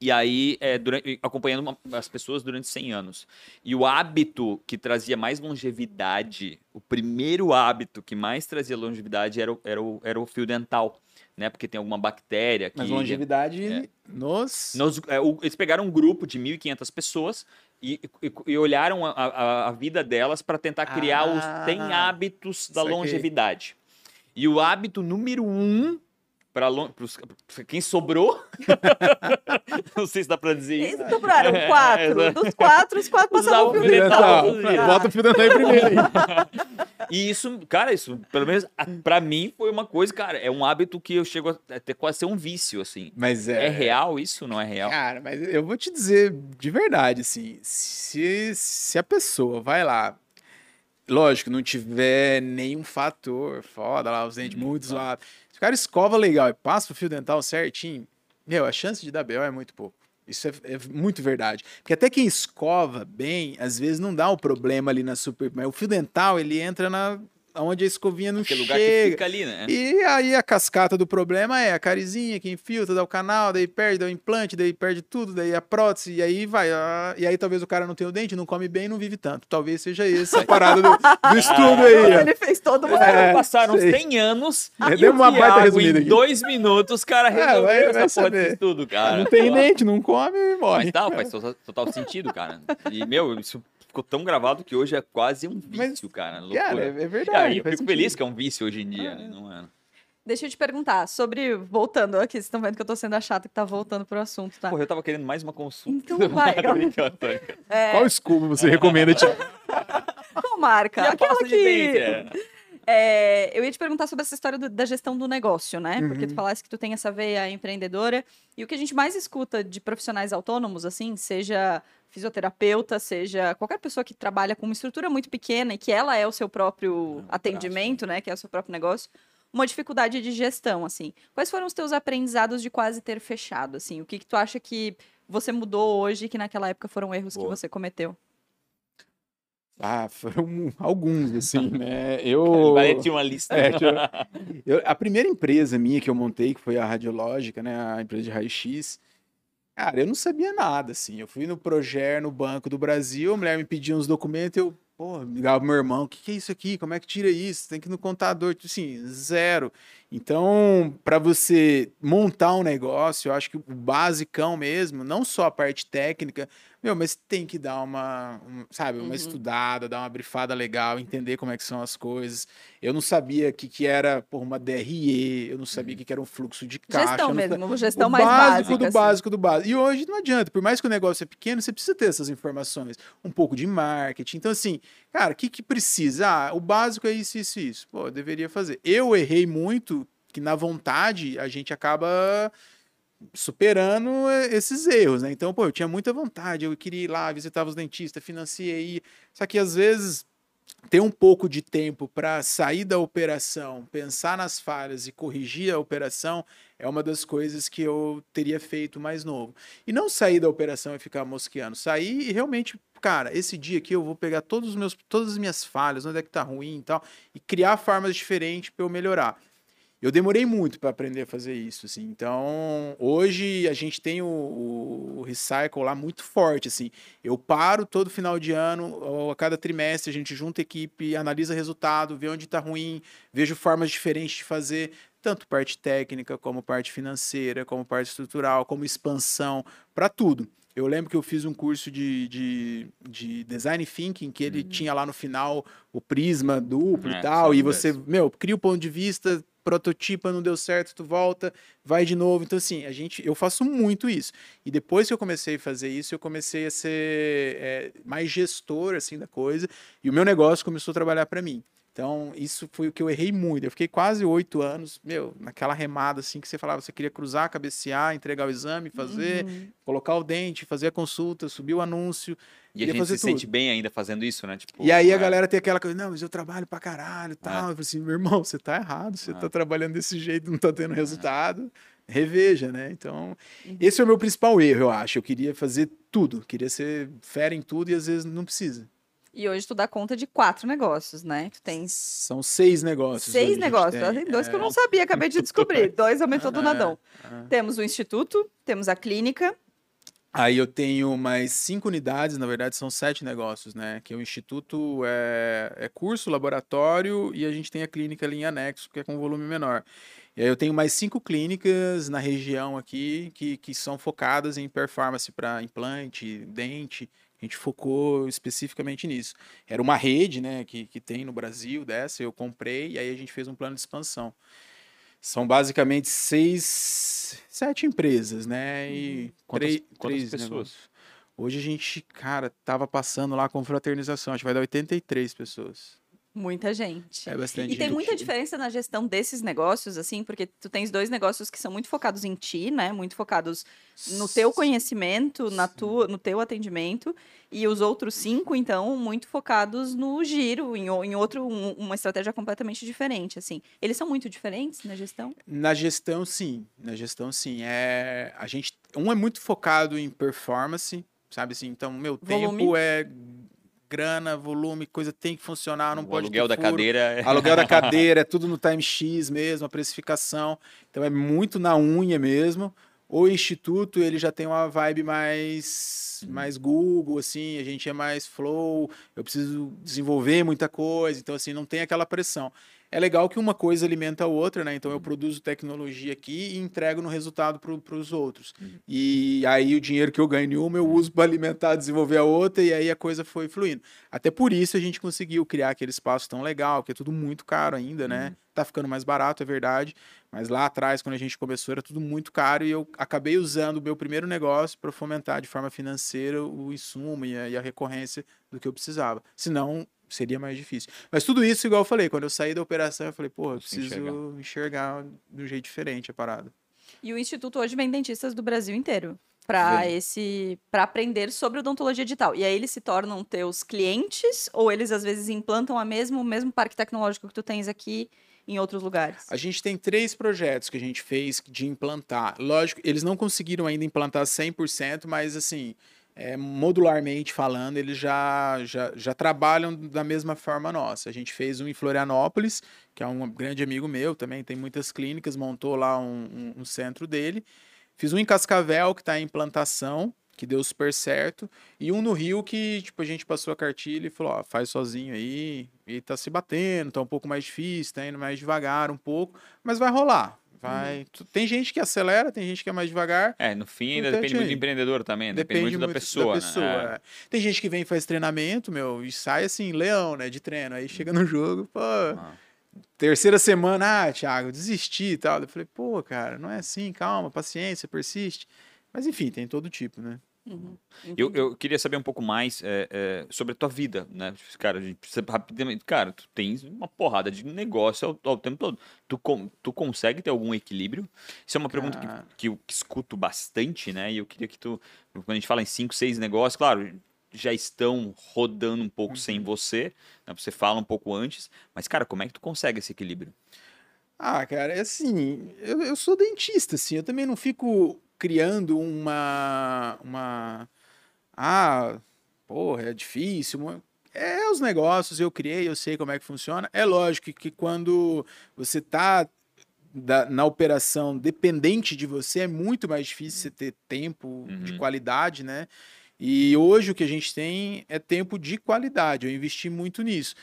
E aí, é, durante, acompanhando uma, as pessoas durante 100 anos. E o hábito que trazia mais longevidade, o primeiro hábito que mais trazia longevidade era o, era o, era o fio dental. Né, porque tem alguma bactéria que...
Mas longevidade é, nos...
nos é, o, eles pegaram um grupo de 1.500 pessoas e, e, e olharam a, a, a, vida delas para tentar criar ah, os 100 hábitos da longevidade. E o hábito número um para quem sobrou. não sei se dá para dizer isso.
Quem sobraram? Quatro. É, Dos quatro, os quatro passavam o fio dental.
Bota o fio dental aí primeiro. Aí.
e isso, cara, isso, pelo menos para mim, foi uma coisa, cara, é um hábito que eu chego a ter quase ser um vício, assim.
Mas é...
É real isso? Não é real?
Cara, mas eu vou te dizer de verdade, assim, se, se a pessoa vai lá, lógico, não tiver nenhum fator foda lá, os dentes muito zoados cara escova legal e passa o fio dental certinho, meu, a chance de dar BO é muito pouco. Isso é, é, muito verdade. Porque até quem escova bem, às vezes não dá o um problema ali na super. Mas o fio dental, ele entra na. Onde a escovinha não
Aquele
chega.
lugar que fica ali, né?
E aí a cascata do problema é a carizinha que infiltra, dá o canal, daí perde, dá o implante, daí perde tudo, daí a prótese, e aí vai. ah, E aí talvez o cara não tenha o dente, não come bem, não vive tanto. Talvez seja essa a parada do, do estudo aí.
Ele fez todo mundo.
É,
Passaram uns
sei.
100 anos
É,
e
deu uma baita resumida
em
aqui.
dois minutos, o cara
É,
resolveu
vai-
essa
vai
porra desse estudo, cara.
Não tem dente, não come e morre.
Mas tá, faz total, total sentido, cara. E, meu, isso ficou tão gravado que hoje é quase um
Mas,
vício, cara. Loucura.
Cara, é, é verdade.
eu fico feliz
sentido.
que é um vício hoje em dia, né? Não é?
Deixa eu te perguntar sobre. Voltando aqui, vocês estão vendo que eu tô sendo a chata que tá voltando pro assunto, tá?
Porra, eu tava querendo mais uma consulta.
Então vai,
brincando.
É,
Qual escova você recomenda, Tiago?
qual marca?
E a
Aquela que.
dente, é.
É, eu ia te perguntar sobre essa história do- da gestão do negócio, né? Porque
Uhum.
tu falasse que tu tem essa veia empreendedora. E o que a gente mais escuta de profissionais autônomos, assim, seja fisioterapeuta, seja qualquer pessoa que trabalha com uma estrutura muito pequena e que ela é o seu próprio atendimento, né? Que é o seu próprio negócio. Uma dificuldade de gestão, assim. Quais foram os teus aprendizados de quase ter fechado, assim? O que, que tu acha que você mudou hoje que naquela época foram erros que
Boa.
você cometeu?
Ah, foram alguns, assim, né? Eu.
ter uma lista.
É, eu- eu- a primeira empresa minha que eu montei, que foi a Radiológica, né? A empresa de raio-x. Cara, eu não sabia nada, assim. Eu fui no Proger, no Banco do Brasil, a mulher me pediu uns documentos, eu, pô, ligava pro meu irmão, o que, que é isso aqui? Como é que tira isso? Tem que ir no contador, assim, zero. Então, para você montar um negócio, eu acho que o basicão mesmo, não só a parte técnica, meu, mas tem que dar uma, um, sabe, uma
Uhum.
estudada, dar uma brifada legal, entender como é que são as coisas. Eu não sabia o que, que era por uma DRE, eu não sabia o que, que era um fluxo de caixa.
gestão mesmo, gestão
o
mais
básico
básica.
do
assim.
básico do básico. E hoje não adianta, por mais que o negócio é pequeno, você precisa ter essas informações. Um pouco de marketing. Então, assim, cara, o que, que precisa? Ah, o básico é isso, isso, isso. Pô, eu deveria fazer. Eu errei muito, que na vontade a gente acaba superando eh, esses erros, né? Então, pô, eu tinha muita vontade, eu queria ir lá, visitava os dentistas, financiei. Só que às vezes ter um pouco de tempo para sair da operação, pensar nas falhas e corrigir a operação é uma das coisas que eu teria feito mais novo. E não sair da operação e ficar mosqueando, sair e realmente, cara, esse dia aqui eu vou pegar todos os meus, todas as minhas falhas, onde é que tá ruim e tal, e criar formas diferentes para eu melhorar. Eu demorei muito para aprender a fazer isso, assim. Então, hoje a gente tem o, o, recycle lá muito forte, assim. Eu paro todo final de ano, ou a cada trimestre a gente junta a equipe, analisa resultado, vê onde está ruim, vejo formas diferentes de fazer, tanto parte técnica, como parte financeira, como parte estrutural, como expansão, para tudo. Eu lembro que eu fiz um curso de, de, de design thinking, que ele tinha lá no final o prisma duplo
É,
e tal, e
isso.
você, meu, cria o ponto de vista, prototipa, não deu certo, tu volta, vai de novo. Então, assim, a gente, eu faço muito isso. E depois que eu comecei a fazer isso, eu comecei a ser é, mais gestor, assim, da coisa, e o meu negócio começou a trabalhar para mim. Então, isso foi o que eu errei muito. Eu fiquei quase oito anos, meu, naquela remada, assim, que você falava, você queria cruzar, cabecear, entregar o exame, fazer,
Uhum.
colocar o dente, fazer a consulta, subir o anúncio.
E a gente se sente
tudo.
bem ainda fazendo isso, né? Tipo,
E aí a
é,
galera tem aquela coisa, não, mas eu trabalho pra caralho e tal. Eu falei assim, meu irmão, você tá errado, você
É.
tá trabalhando desse jeito, não tá tendo resultado. Reveja, né? Então,
Uhum.
esse é o meu principal erro, eu acho. Eu queria fazer tudo, queria ser fera em tudo e às vezes não precisa.
E hoje tu dá conta de quatro negócios, né? Tu tens
São seis negócios.
seis negócios.
tem.
Tem dois que eu
É.
não sabia, acabei de descobrir. Dois aumentou do nadão.
é.
Temos o instituto, temos a clínica.
Aí eu tenho mais cinco unidades, na verdade são sete negócios, né? Que o Instituto é, é curso, laboratório e a gente tem a clínica ali em anexo, que é com volume menor. E aí eu tenho mais cinco clínicas na região aqui que, que são focadas em performance para implante, dente. A gente focou especificamente nisso. Era uma rede, né, que, que tem no Brasil dessa, eu comprei e aí a gente fez um plano de expansão. São basicamente seis, sete empresas, né? E
Quantas,
três,
quantas
três
pessoas?
negócios. Hoje a gente, cara, tava passando lá com fraternização. Acho que vai dar 83 pessoas.
Muita gente.
É bastante
E tem muita diferença na gestão desses negócios, assim, porque tu tens dois negócios que são muito focados em ti, né? Muito focados no teu conhecimento, na tua, no teu atendimento, e os outros cinco, então, muito focados no giro, em, em outro, um- uma estratégia completamente diferente, assim. Eles são muito diferentes na gestão?
Na gestão, sim. Na gestão, sim. É, a gente, um é muito focado em performance, sabe assim? Então, meu
Volume.
tempo é grana, volume, coisa tem que funcionar, não
o
pode
aluguel da
furo.
cadeira é...
Aluguel da cadeira, é tudo no time X mesmo, a precificação. Então é muito na unha mesmo. O instituto, ele já tem uma vibe mais, mais Google, assim, a gente é mais flow, eu preciso desenvolver muita coisa, então assim, não tem aquela pressão. É legal que uma coisa alimenta a outra, né? Então eu produzo tecnologia aqui e entrego no resultado para os outros. E aí o dinheiro que eu ganho em uma eu uso para alimentar, desenvolver a outra, e aí a coisa foi fluindo. Até por isso a gente conseguiu criar aquele espaço tão legal, que é tudo muito caro ainda, né? Tá ficando mais barato, é verdade. Mas lá atrás, quando a gente começou, era tudo muito caro e eu acabei usando o meu primeiro negócio para fomentar de forma financeira o insumo e a, e a recorrência do que eu precisava. Senão, seria mais difícil. Mas tudo isso, igual eu falei, quando eu saí da operação, eu falei, pô, eu preciso
enxergar.
enxergar de um jeito diferente a parada.
E o Instituto hoje vem dentistas do Brasil inteiro para esse para aprender sobre odontologia digital. E aí eles se tornam teus clientes ou eles às vezes implantam a mesmo o mesmo parque tecnológico que tu tens aqui em outros lugares?
A gente tem três projetos que a gente fez de implantar. Lógico, eles não conseguiram ainda implantar 100%, mas assim, é, modularmente falando, eles já, já, já trabalham da mesma forma nossa. A gente fez um em Florianópolis, que é um grande amigo meu também, tem muitas clínicas, montou lá um, um- um centro dele. Fiz um em Cascavel, que está em implantação, que deu super certo. E um no Rio que, tipo, a gente passou a cartilha e falou, ó, faz sozinho aí. E tá se batendo, tá um pouco mais difícil, tá indo mais devagar um pouco, mas vai rolar. Vai. Tu- Tem gente que acelera, tem gente que é mais devagar.
É, no fim ainda
Importante
depende muito do empreendedor também, né? depende, muito, da pessoa, né?
é. Tem gente que vem e faz treinamento, meu, e sai assim, leão, né, de treino. Aí chega no jogo, pô,
Ah.
terceira semana, ah, Thiago, desisti e tal. Eu falei, pô, cara, não é assim, calma, paciência, persiste. Mas enfim, tem todo tipo, né?
Uhum.
Eu, eu queria saber um pouco mais é, é, sobre a tua vida, né? Cara, a gente precisa rapidamente. Cara, tu tens uma porrada de negócio ao, ao tempo todo. Tu, con- tu consegue ter algum equilíbrio? Isso é uma pergunta que,
Cara.
que eu escuto bastante, né? E eu queria que tu. Quando a gente fala em cinco, seis negócios, claro, já estão rodando um pouco sem
Uhum.
você, né? Você fala um pouco antes, mas, cara, como é que tu consegue esse equilíbrio?
Ah, cara, é assim, eu, eu sou dentista, assim, eu também não fico criando uma, uma, ah, porra, é difícil, é os negócios, eu criei, eu sei como é que funciona, é lógico que, quando você tá da- na operação dependente de você, é muito mais difícil você ter tempo de
Uhum.
qualidade, né? E hoje o que a gente tem é tempo de qualidade, eu investi muito nisso.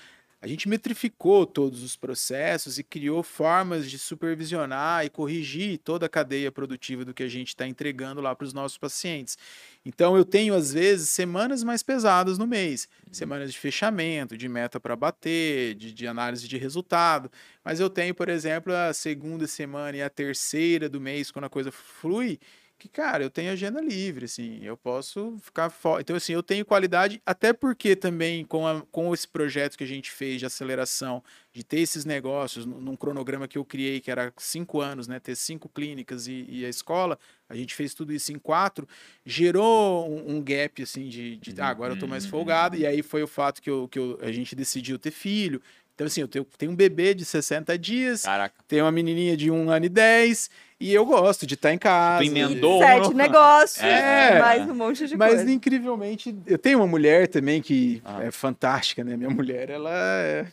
A gente metrificou todos os processos e criou formas de supervisionar e corrigir toda a cadeia produtiva do que a gente está entregando lá para os nossos pacientes. Então, eu tenho, às vezes, semanas mais pesadas no mês, semanas de fechamento, de meta para bater, de, de análise de resultado. Mas eu tenho, por exemplo, a segunda semana e a terceira do mês, quando a coisa flui, que, cara, eu tenho agenda livre, assim, eu posso ficar fora. Então, assim, eu tenho qualidade, até porque também com, a- com esse projeto que a gente fez de aceleração, de ter esses negócios num cronograma que eu criei, que era cinco anos, né? Ter cinco clínicas e, e a escola, a gente fez tudo isso em quatro, gerou um, um gap, assim, de, de ah, agora eu tô mais
Uhum.
folgado, e aí foi o fato que, eu, que eu, a gente decidiu ter filho. Então, assim, eu tenho, tenho um bebê de 60 dias,
Caraca,
tenho uma menininha de um ano e 10, e eu gosto de estar em casa.
emendou.
Sete negócios,
É.
mais um monte de
Mas
coisa.
incrivelmente, eu tenho uma mulher também que
Ah.
é fantástica, né? Minha mulher, ela é.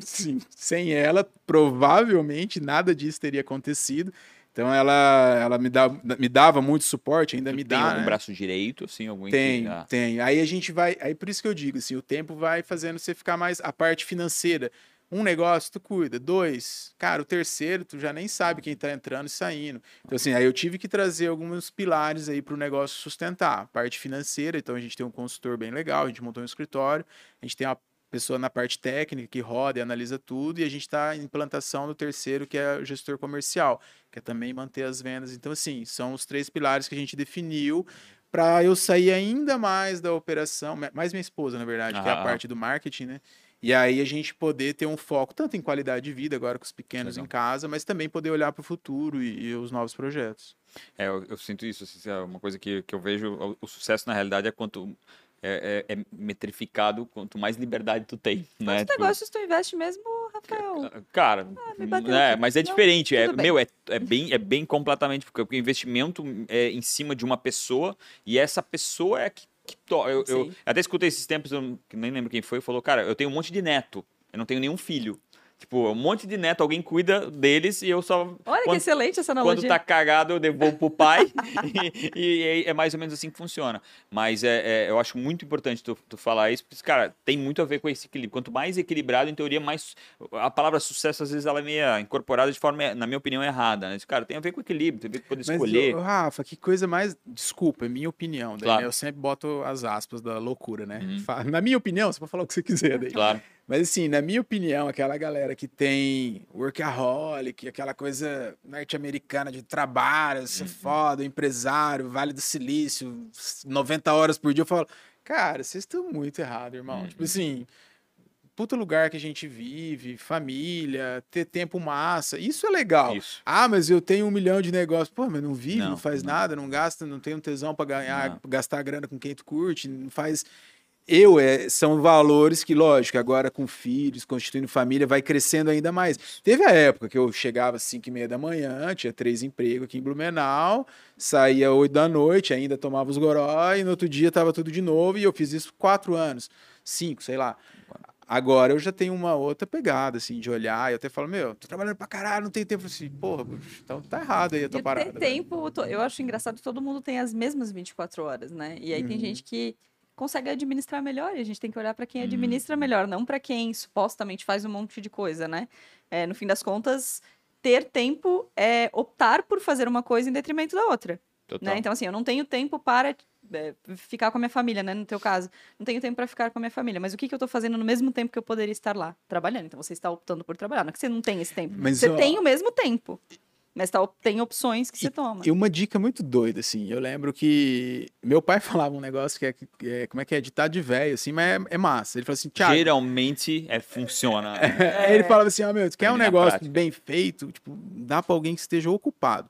Sim, sem ela, provavelmente nada disso teria acontecido. Então ela, ela me, dá, me dava muito suporte, ainda
Tu
me
tem
dá.
algum
né?
braço direito, assim, algum em
Tem,
ah,
tem. Aí a gente vai. Aí por isso que eu digo assim, o tempo vai fazendo você ficar mais. A parte financeira. Um negócio, tu cuida. Dois, cara, o terceiro, tu já nem sabe quem tá entrando e saindo. Então, assim, aí eu tive que trazer alguns pilares aí para o negócio sustentar. A parte financeira, então a gente tem um consultor bem legal, a gente montou um escritório, a gente tem uma pessoa na parte técnica que roda e analisa tudo, e a gente está em implantação do terceiro, que é o gestor comercial, que é também manter as vendas. Então, assim, são os três pilares que a gente definiu para eu sair ainda mais da operação, mais minha esposa, na verdade, que é a
Ah.
parte do marketing, né? E aí a gente poder ter um foco tanto em qualidade de vida agora com os pequenos
Legal.
em casa, mas também poder olhar para o futuro e, e os novos projetos.
É, eu, eu sinto isso. assim, é uma coisa que, que eu vejo. O, o sucesso, na realidade, é quanto. É, é- é metrificado quanto mais liberdade tu tem. Né?
Quantos
Tipo,
negócios tu investe mesmo, Rafael?
Cara,
me bateu
é, mas é
Não,
diferente. É,
bem.
meu, é, é, bem, é bem completamente. Porque o investimento é em cima de uma pessoa e essa pessoa é que que to... eu, eu até escutei esses tempos, eu nem lembro quem foi, falou, cara, eu tenho um monte de neto, eu não tenho nenhum filho. Tipo, um monte de neto, alguém cuida deles e eu só.
Olha que
quando,
excelente essa
quando
analogia.
tá cagado, eu devolvo pro pai. e, e é mais ou menos assim que funciona. Mas é, é, eu acho muito importante tu, tu falar isso, porque, cara, tem muito a ver com esse equilíbrio. Quanto mais equilibrado, em teoria, mais. A palavra sucesso, às vezes, ela é meio incorporada de forma, na minha opinião, errada. Né? Cara, tem a ver com equilíbrio, tem a ver com poder
Mas,
escolher.
ô, Rafa, que coisa mais. Desculpa, é minha opinião. Daí,
Claro.
né, Eu sempre boto as aspas da loucura, né?
Uhum.
Na minha opinião, você pode falar o que você quiser daí.
Claro.
Mas assim, na minha opinião, aquela galera que tem workaholic, aquela coisa norte-americana de trabalho, ser foda, empresário, Vale do Silício, 90 horas por dia, eu falo, cara, vocês estão muito errados, irmão. Tipo assim, puta lugar que a gente vive, família, ter tempo massa, isso é legal.
Isso.
Ah, mas eu tenho um milhão de negócios. Pô, mas não vive, não,
Não,
faz
não.
nada, não gasta, não tem um tesão pra ganhar,
Não.
gastar grana com quem tu curte, não faz. Eu, é, são valores que, lógico, agora com filhos, constituindo família, vai crescendo ainda mais. Teve a época que eu chegava às 5 e meia da manhã, tinha três empregos aqui em Blumenau, saía às 8 da noite, ainda tomava os goró, e no outro dia tava tudo de novo, e eu fiz isso quatro anos, cinco, sei lá. Agora eu já tenho uma outra pegada, assim, de olhar, e eu até falo, meu, tô trabalhando pra caralho, não tenho tempo. Eu assim, porra, então tá errado aí a tua
De
parada.
ter
velho.
tempo, eu acho engraçado todo mundo tem as mesmas 24 horas, né? E aí tem
Uhum.
gente que consegue administrar melhor e a gente tem que olhar para quem
Uhum.
administra melhor, não para quem supostamente faz um monte de coisa, né? É, no fim das contas, ter tempo é optar por fazer uma coisa em detrimento da outra. Né? Então, assim, eu não tenho tempo para é, ficar com a minha família, né? No teu caso. Não tenho tempo para ficar com a minha família. Mas o que, que eu tô fazendo no mesmo tempo que eu poderia estar lá? Trabalhando. Então, você está optando por trabalhar. Não é que você não tem esse tempo.
Mas,
você
ó,
tem o mesmo tempo. Mas tá, tem opções que você toma.
E uma dica muito doida, assim, eu lembro que meu pai falava um negócio que é, que é- como é que é, ditado de velho, assim, mas é, é massa. Ele falou assim, Thiago,
Geralmente é, funciona.
Aí ele falava assim, ó, meu, tu quer um negócio
prática.
bem feito, tipo, dá pra alguém que esteja ocupado.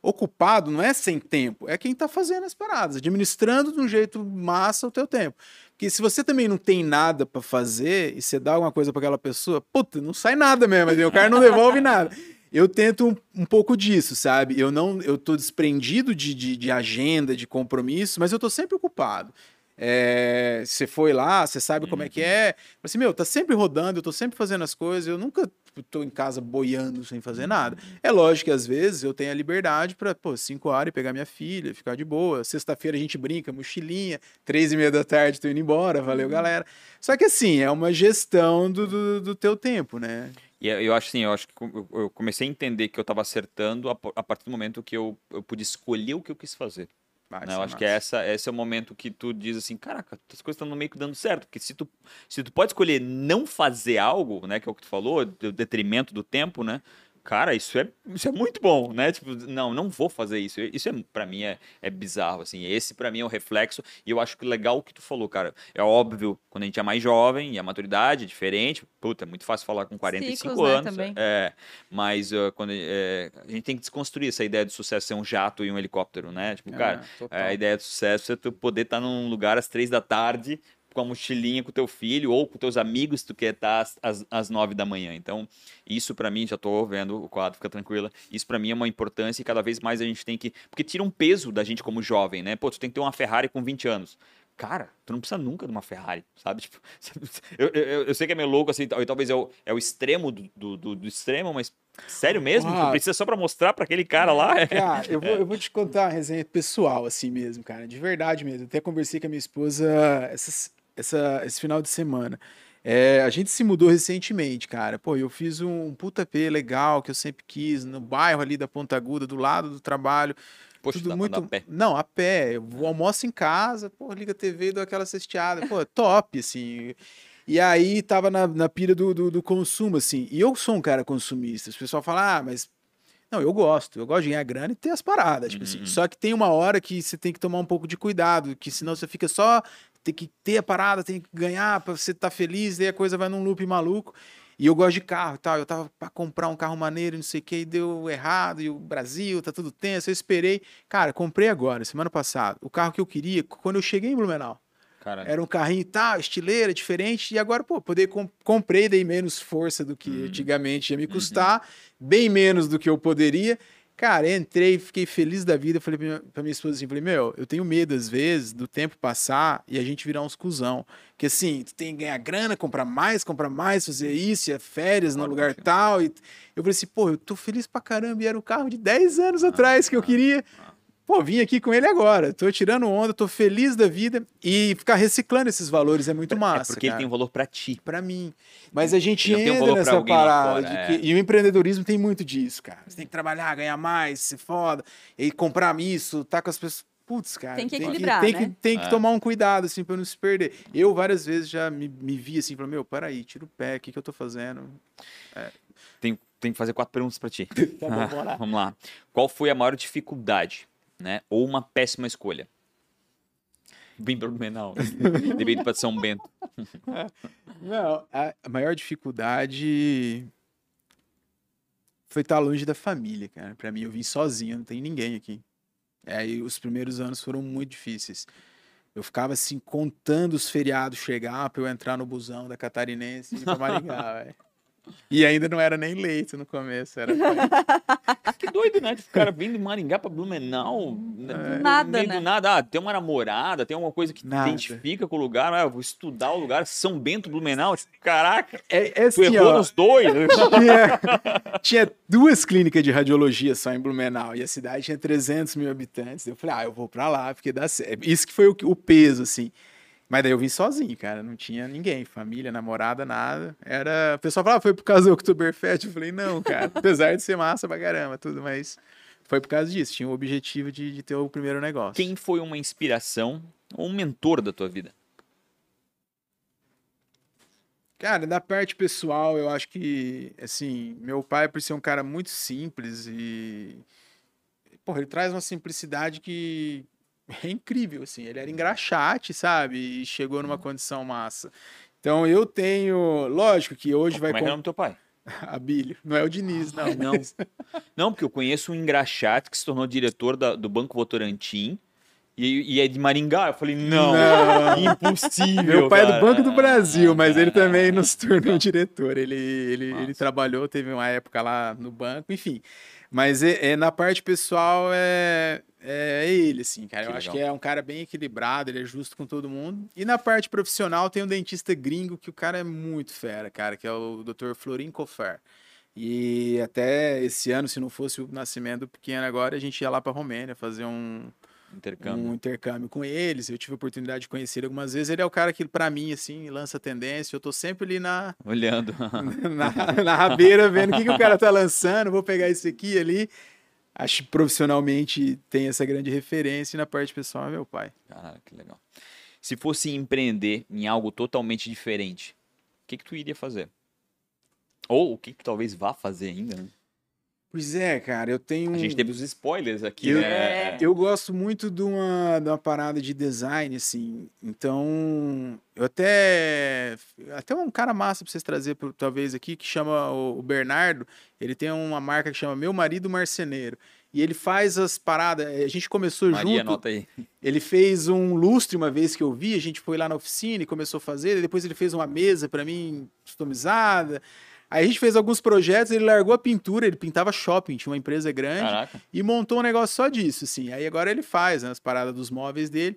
Ocupado não é sem tempo, é quem tá fazendo as paradas, administrando de um jeito massa o teu tempo. Porque se você também não tem nada pra fazer e você dá alguma coisa pra aquela pessoa, puta, não sai nada mesmo, aí o cara não devolve nada. Eu tento um, um pouco disso, sabe? Eu não, eu tô desprendido de, de, de agenda, de compromisso, mas eu tô sempre ocupado. É, você foi lá, você sabe como é que é. Falei Assim, meu, tá sempre rodando, eu tô sempre fazendo as coisas, eu nunca tipo, tô em casa boiando sem fazer nada. É lógico que às vezes eu tenho a liberdade pra, pô, 5 horas e pegar minha filha, ficar de boa. Sexta-feira a gente brinca, mochilinha, três e meia da tarde tô indo embora, valeu, galera. Só que assim, é uma gestão do, do, do teu tempo, né?
E eu eu acho assim, eu acho que eu- comecei a entender que eu estava acertando a, partir do momento que eu, eu pude escolher o que eu quis fazer.
Vai,
né? Eu
é
acho que essa, esse é o momento que tu diz assim, caraca, as coisas estão meio que dando certo. Porque se tu, se tu pode escolher não fazer algo, né, que é o que tu falou, do detrimento do tempo, né? Cara, isso é, isso é muito bom, né? Tipo, não, não vou fazer isso. Isso é, para mim é, é bizarro, assim. Esse para mim é o reflexo e eu acho que legal o que tu falou, cara. É óbvio, quando a gente é mais jovem e a maturidade é diferente, puta, é muito fácil falar com 45
Ciclos, né,
anos.
também.
É, mas uh, quando é, a gente tem que desconstruir essa ideia de sucesso ser um jato e um helicóptero, né? Tipo, cara,
É, total.
a ideia de sucesso é tu poder estar num lugar às três da tarde com a mochilinha com teu filho ou com teus amigos, se tu quer estar às, às, às nove da manhã. Então, isso pra mim, já tô vendo o quadro, fica tranquila. Isso pra mim é uma importância e cada vez mais a gente tem que. Porque tira um peso da gente como jovem, né? Pô, tu tem que ter uma Ferrari com 20 anos. Cara, tu não precisa nunca de uma Ferrari, sabe? Tipo, eu, eu, eu sei que é meio louco, assim, tal- e talvez é o, é o extremo do, do, do- do extremo, mas sério mesmo?
Ah.
Tu precisa só pra mostrar pra aquele cara lá?
Cara, eu vou, eu vou te contar uma resenha pessoal, assim mesmo, cara, de verdade mesmo. Até conversei com a minha esposa essas- essa, esse final de semana. É, a gente se mudou recentemente, cara. Pô, eu fiz um puta P legal que eu sempre quis, no bairro ali da Ponta Aguda, do lado do trabalho.
Poxa,
tudo
dá pra
muito.
a pé.
Não, a pé. Eu almoço em casa, pô, liga a TV e dou aquela cesteada. Pô, top, assim. E aí tava na, na pira do, do, do consumo, assim. E eu sou um cara consumista. Os pessoal fala, ah, mas. Não, eu gosto. Eu gosto de ganhar grana e ter as paradas. Tipo assim.
Uhum.
Só que tem uma hora que você tem que tomar um pouco de cuidado, que senão você fica só. Tem que ter a parada, tem que ganhar pra você estar feliz, daí a coisa vai num loop maluco. E eu gosto de carro e tal. Eu tava pra comprar um carro maneiro, e não sei o que, e deu errado, e o Brasil tá tudo tenso. Eu esperei. Cara, comprei agora, semana passada, o carro que eu queria quando eu cheguei em Blumenau.
Cara,
Era um carrinho tal, estileira, diferente. E agora, pô, poder com- comprei, dei menos força do que
Uhum.
antigamente ia me custar, bem menos do que eu poderia. Cara, entrei, fiquei feliz da vida. Falei pra minha, pra minha esposa assim: falei, meu, eu tenho medo às vezes do tempo passar e a gente virar uns cuzão. Que assim, tu tem que ganhar grana, comprar mais, comprar mais, fazer isso, é férias no lugar tal. E eu falei assim, pô, eu tô feliz pra caramba. E era o carro de 10 anos atrás que eu queria. Pô, vim aqui com ele agora. Tô tirando onda, tô feliz da vida. E ficar reciclando esses valores é muito massa.
É porque ele
cara.
tem um valor pra ti.
Pra mim. Mas a gente
Ele tem um
entra
valor pra
nessa parada.
fora, é.
que- E o empreendedorismo tem muito disso, cara. Você tem que trabalhar, ganhar mais, ser foda. E comprar isso, tá com as pessoas. Putz, cara.
Tem que equilibrar,
tem
né?
Que, tem que
É.
tomar um cuidado, assim, pra não se perder. Eu várias vezes já me, me vi assim, falei, meu, peraí, tira o pé, o que, que eu tô fazendo?
Tem, tem que fazer quatro perguntas pra ti.
Tá bom, bora lá.
Vamos lá. Qual foi a maior dificuldade, né? Ou uma péssima escolha? Bem Blumenau. Deveria ir pra São Bento.
Não, a, maior dificuldade foi estar longe da família, cara. Pra mim, eu vim sozinho, não tem ninguém aqui. Aí os primeiros anos foram muito difíceis. Eu ficava assim, contando os feriados chegar pra eu entrar no busão da Catarinense e ir pra Maringá, velho. E ainda não era nem leito no começo, era
Que doido, né? O cara vem de Maringá pra Blumenau. né?
É.
Nada, né?
nada. Ah, tem uma namorada, tem alguma coisa que te
Nada.
identifica com o lugar. Ah, eu vou estudar o lugar. São Bento, Blumenau. Caraca,
É, é
tu
assim,
errou
ó,
nos dois.
tinha, tinha duas clínicas de radiologia só em Blumenau e a cidade tinha 300 mil habitantes. Eu falei, ah, eu vou pra lá porque dá certo. Isso que foi o, o peso, assim. Mas daí eu vim sozinho, cara. Não tinha ninguém, família, namorada, nada. Era. O pessoal falava, ah, foi por causa do Oktoberfest. Eu falei, não, cara. Apesar de ser massa pra caramba, tudo, mas foi por causa disso. Tinha o objetivo de, de ter o primeiro negócio.
Quem foi uma inspiração ou um mentor da tua vida?
Cara, da parte pessoal, eu acho que, assim, meu pai, por ser um cara muito simples e. Porra, ele traz uma simplicidade que é incrível, assim. Ele era engraxate, sabe? E chegou numa condição massa. Então eu tenho. Lógico que hoje vai.
Como é que é o nome do teu pai?
Abílio. Não é o Diniz, não.
Não.
mas-
Não, porque eu conheço um engraxate que se tornou diretor da- do Banco Votorantim e, e é de Maringá. Eu falei, não,
Não.
impossível.
Meu pai é do
cara.
Banco do Brasil, mas ele também nos tornou diretor. Ele, ele, ele trabalhou, teve uma época lá no banco, enfim. Mas é, é- na parte pessoal é, é ele, assim, cara.
Que
Eu acho
legal.
que é um cara bem equilibrado, ele é justo com todo mundo. E na parte profissional tem um dentista gringo que o cara é muito fera, cara, que é o Dr. Florin Cofer. E até esse ano, se não fosse o nascimento do pequeno agora, a gente ia lá pra Romênia fazer um,
Intercâmbio.
um intercâmbio com eles. Eu tive a oportunidade de conhecer ele algumas vezes. Ele é o cara que, pra mim, assim, lança tendência. Eu tô sempre ali na,
Olhando.
na, na rabeira vendo o que, que o cara tá lançando. Vou pegar esse aqui ali. Acho que profissionalmente tem essa grande referência e na parte pessoal é meu pai.
Caralho, que legal. Se fosse empreender em algo totalmente diferente, o que, que tu iria fazer? Ou o que, que tu talvez vá fazer ainda, né?
Pois é, cara, eu tenho.
A gente teve os spoilers aqui,
Eu-
né?
Eu gosto muito de uma, de uma parada de design, assim. Então, eu até. Até um cara massa pra vocês trazer, talvez, aqui, que chama o, Bernardo. Ele tem uma marca que chama Meu Marido Marceneiro. E ele faz as paradas. A gente começou
Maria,
junto.
anota aí.
Ele fez um lustre uma vez que eu vi, a gente foi lá na oficina e começou a fazer, depois ele fez uma mesa pra mim customizada. Aí a gente fez alguns projetos, ele largou a pintura, ele pintava shopping, tinha uma empresa grande
Caraca.
e montou um negócio só disso, assim. Aí agora ele faz né, as paradas dos móveis dele,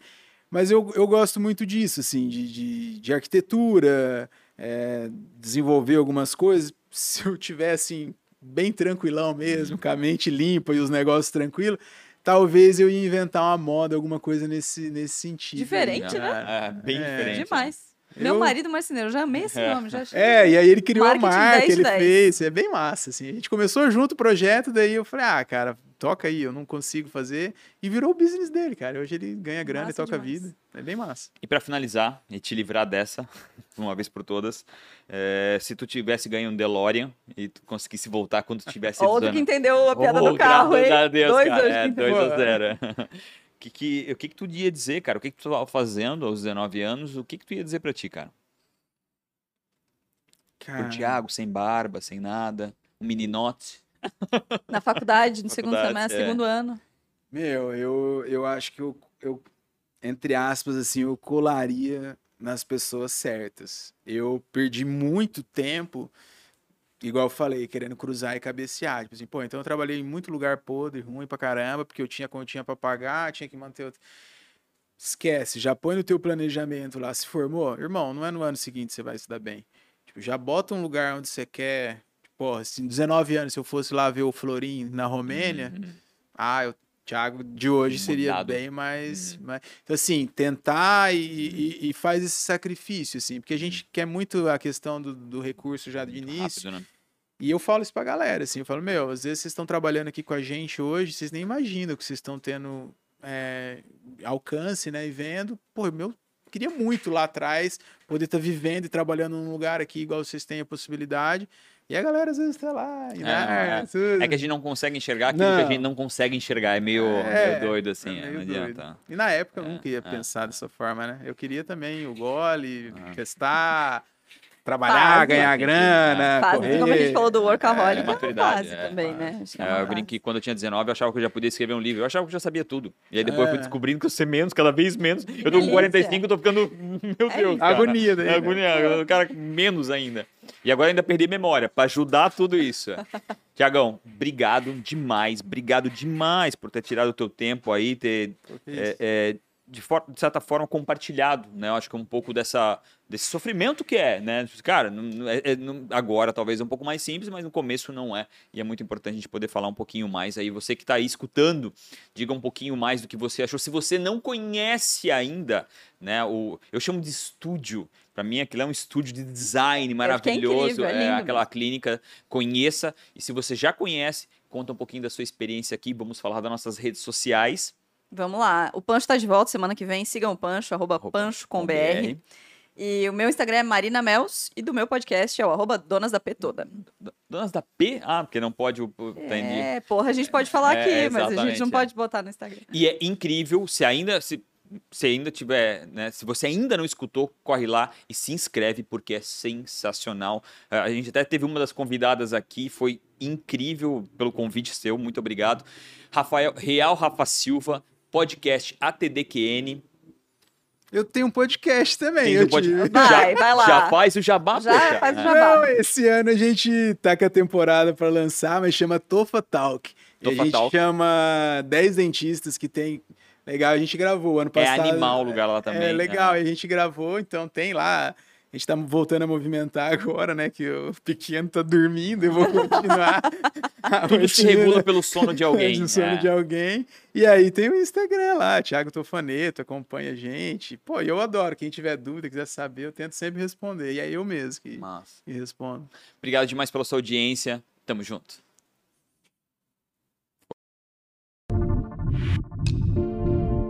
mas eu, eu gosto muito disso, assim, de, de, de arquitetura, é, desenvolver algumas coisas. Se eu tivesse assim, bem tranquilão mesmo, com a mente limpa e os negócios tranquilos, talvez eu ia inventar uma moda, alguma coisa nesse, nesse sentido.
Diferente,
aí,
né?
É, bem
É.
diferente.
Demais.
Eu-
Meu marido marceneiro, eu já amei esse
É.
nome, já achei.
É, e aí ele criou
Marketing
a marca,
10 de
ele
10.
fez, é bem massa, assim. A gente começou junto o projeto, daí eu falei, ah, cara, toca aí, eu não consigo fazer. E virou o business dele, cara. Hoje ele ganha grana
Massa
e toca a vida. É bem massa.
E pra finalizar e te livrar dessa, de uma vez por todas, é, se tu tivesse ganho um DeLorean e tu conseguisse voltar quando tu tivesse
Outro que entendeu a piada
Oh,
do carro, hein?
Deus,
Dois
cara.
hoje
É. 2 a 0. que, que, o que, que tu ia dizer, cara? O que, que tu estava fazendo aos 19 anos? O que, que tu ia dizer pra ti, cara?
Cara,
Pro Thiago, sem barba, sem nada, um meninote.
Na faculdade, no segundo
Faculdade,
semestre,
é.
segundo ano.
Meu, eu, eu acho que eu, eu, entre aspas, assim, eu colaria nas pessoas certas. Eu perdi muito tempo igual eu falei, querendo cruzar e cabecear. Tipo assim, pô, então eu trabalhei em muito lugar podre, ruim pra caramba, porque eu tinha continha pra pagar, tinha que manter. Outro... Esquece, já põe no teu planejamento lá. Se formou, irmão, não é no ano seguinte que você vai se dar bem. Tipo, já bota um lugar onde você quer. Pô, assim, 19 anos, se eu fosse lá ver o Florim na Romênia, uhum. ah, eu Thiago de hoje seria Mudado. bem mais, uhum. mais, Então, assim, tentar e, e, e, faz esse sacrifício, assim, porque a gente quer muito a questão do, do recurso já de início. Rápido, né? E eu falo isso pra galera, assim, eu falo, meu, às vezes vocês estão trabalhando aqui com a gente hoje, vocês nem imaginam que vocês estão tendo é, alcance, né, e vendo. Pô, meu, queria muito lá atrás poder estar tá vivendo e trabalhando num lugar aqui igual vocês têm a possibilidade. E a galera às vezes tá lá.
É, né, é, é, que a gente não consegue enxergar aquilo não. que a gente não consegue enxergar. É meio, é, meio doido, assim. É meio não adianta.
E na época eu nunca ia é, pensar dessa forma, né? Eu queria também o gole, testar trabalhar, fase, ganhar grana, fase, correr.
Como a gente falou do workaholic, é, maturidade, é, também, né?
É, é eu brinquei que quando eu tinha 19, eu achava que eu já podia escrever um livro. Eu achava que eu já sabia tudo. E aí depois é. fui descobrindo que eu sei menos, cada vez menos. Eu tô com 45, eu tô ficando, meu é Deus,
cara. Agonia daí.
Né? Agonia, cara, menos ainda. E agora ainda perdi memória, para ajudar tudo isso. Tiagão, obrigado demais, obrigado demais por ter tirado o teu tempo aí, ter é, é, de, de certa forma compartilhado, né? Eu acho que um pouco dessa desse sofrimento que é, né? Cara, não, é, é, não, agora talvez é um pouco mais simples, mas no começo não é. E é muito importante a gente poder falar um pouquinho mais aí. Você que está aí escutando, diga um pouquinho mais do que você achou. Se você não conhece ainda, né? O, eu chamo de estúdio. Para mim, aquilo é um estúdio de design maravilhoso. É, é aquela clínica. Conheça. E se você já conhece, conta um pouquinho da sua experiência aqui. Vamos falar das nossas redes sociais.
Vamos lá. O Pancho está de volta semana que vem. Sigam o Pancho, arroba, Pancho com BR. E o meu Instagram é Marina Mels e do meu podcast é o arroba Donas da P toda.
Donas da P? Ah, porque não pode.
Entendi. É, porra, a gente pode falar é, aqui, mas a gente não é. pode botar no Instagram.
E é incrível, se ainda. Se, se ainda tiver, né? Se você ainda não escutou, corre lá e se inscreve porque é sensacional. A gente até teve uma das convidadas aqui, foi incrível pelo convite seu, muito obrigado. Rafael Real Rafa Silva, podcast ATDQN.
Eu tenho um podcast também. Eu
pod... vai,
já,
vai lá.
Já faz o jabá,
já poxa. faz o jabá. Não,
esse ano a gente tá com a temporada para lançar, mas chama Tofa Talk. Tofa e a gente Talk. chama 10 dentistas que tem... Legal, a gente gravou ano é passado.
É animal o lugar lá também.
É legal, né? a gente gravou, então tem lá a gente tá voltando a movimentar agora, né? Que o pequeno tá dormindo, eu vou continuar.
Tudo se regula pelo sono de alguém.
Pelo sono é. de alguém. E aí tem o Instagram lá, Thiago Tofaneto, acompanha a gente. Pô, eu adoro. Quem tiver dúvida, quiser saber, eu tento sempre responder. E aí eu mesmo que, que respondo.
Obrigado demais pela sua audiência. Tamo junto.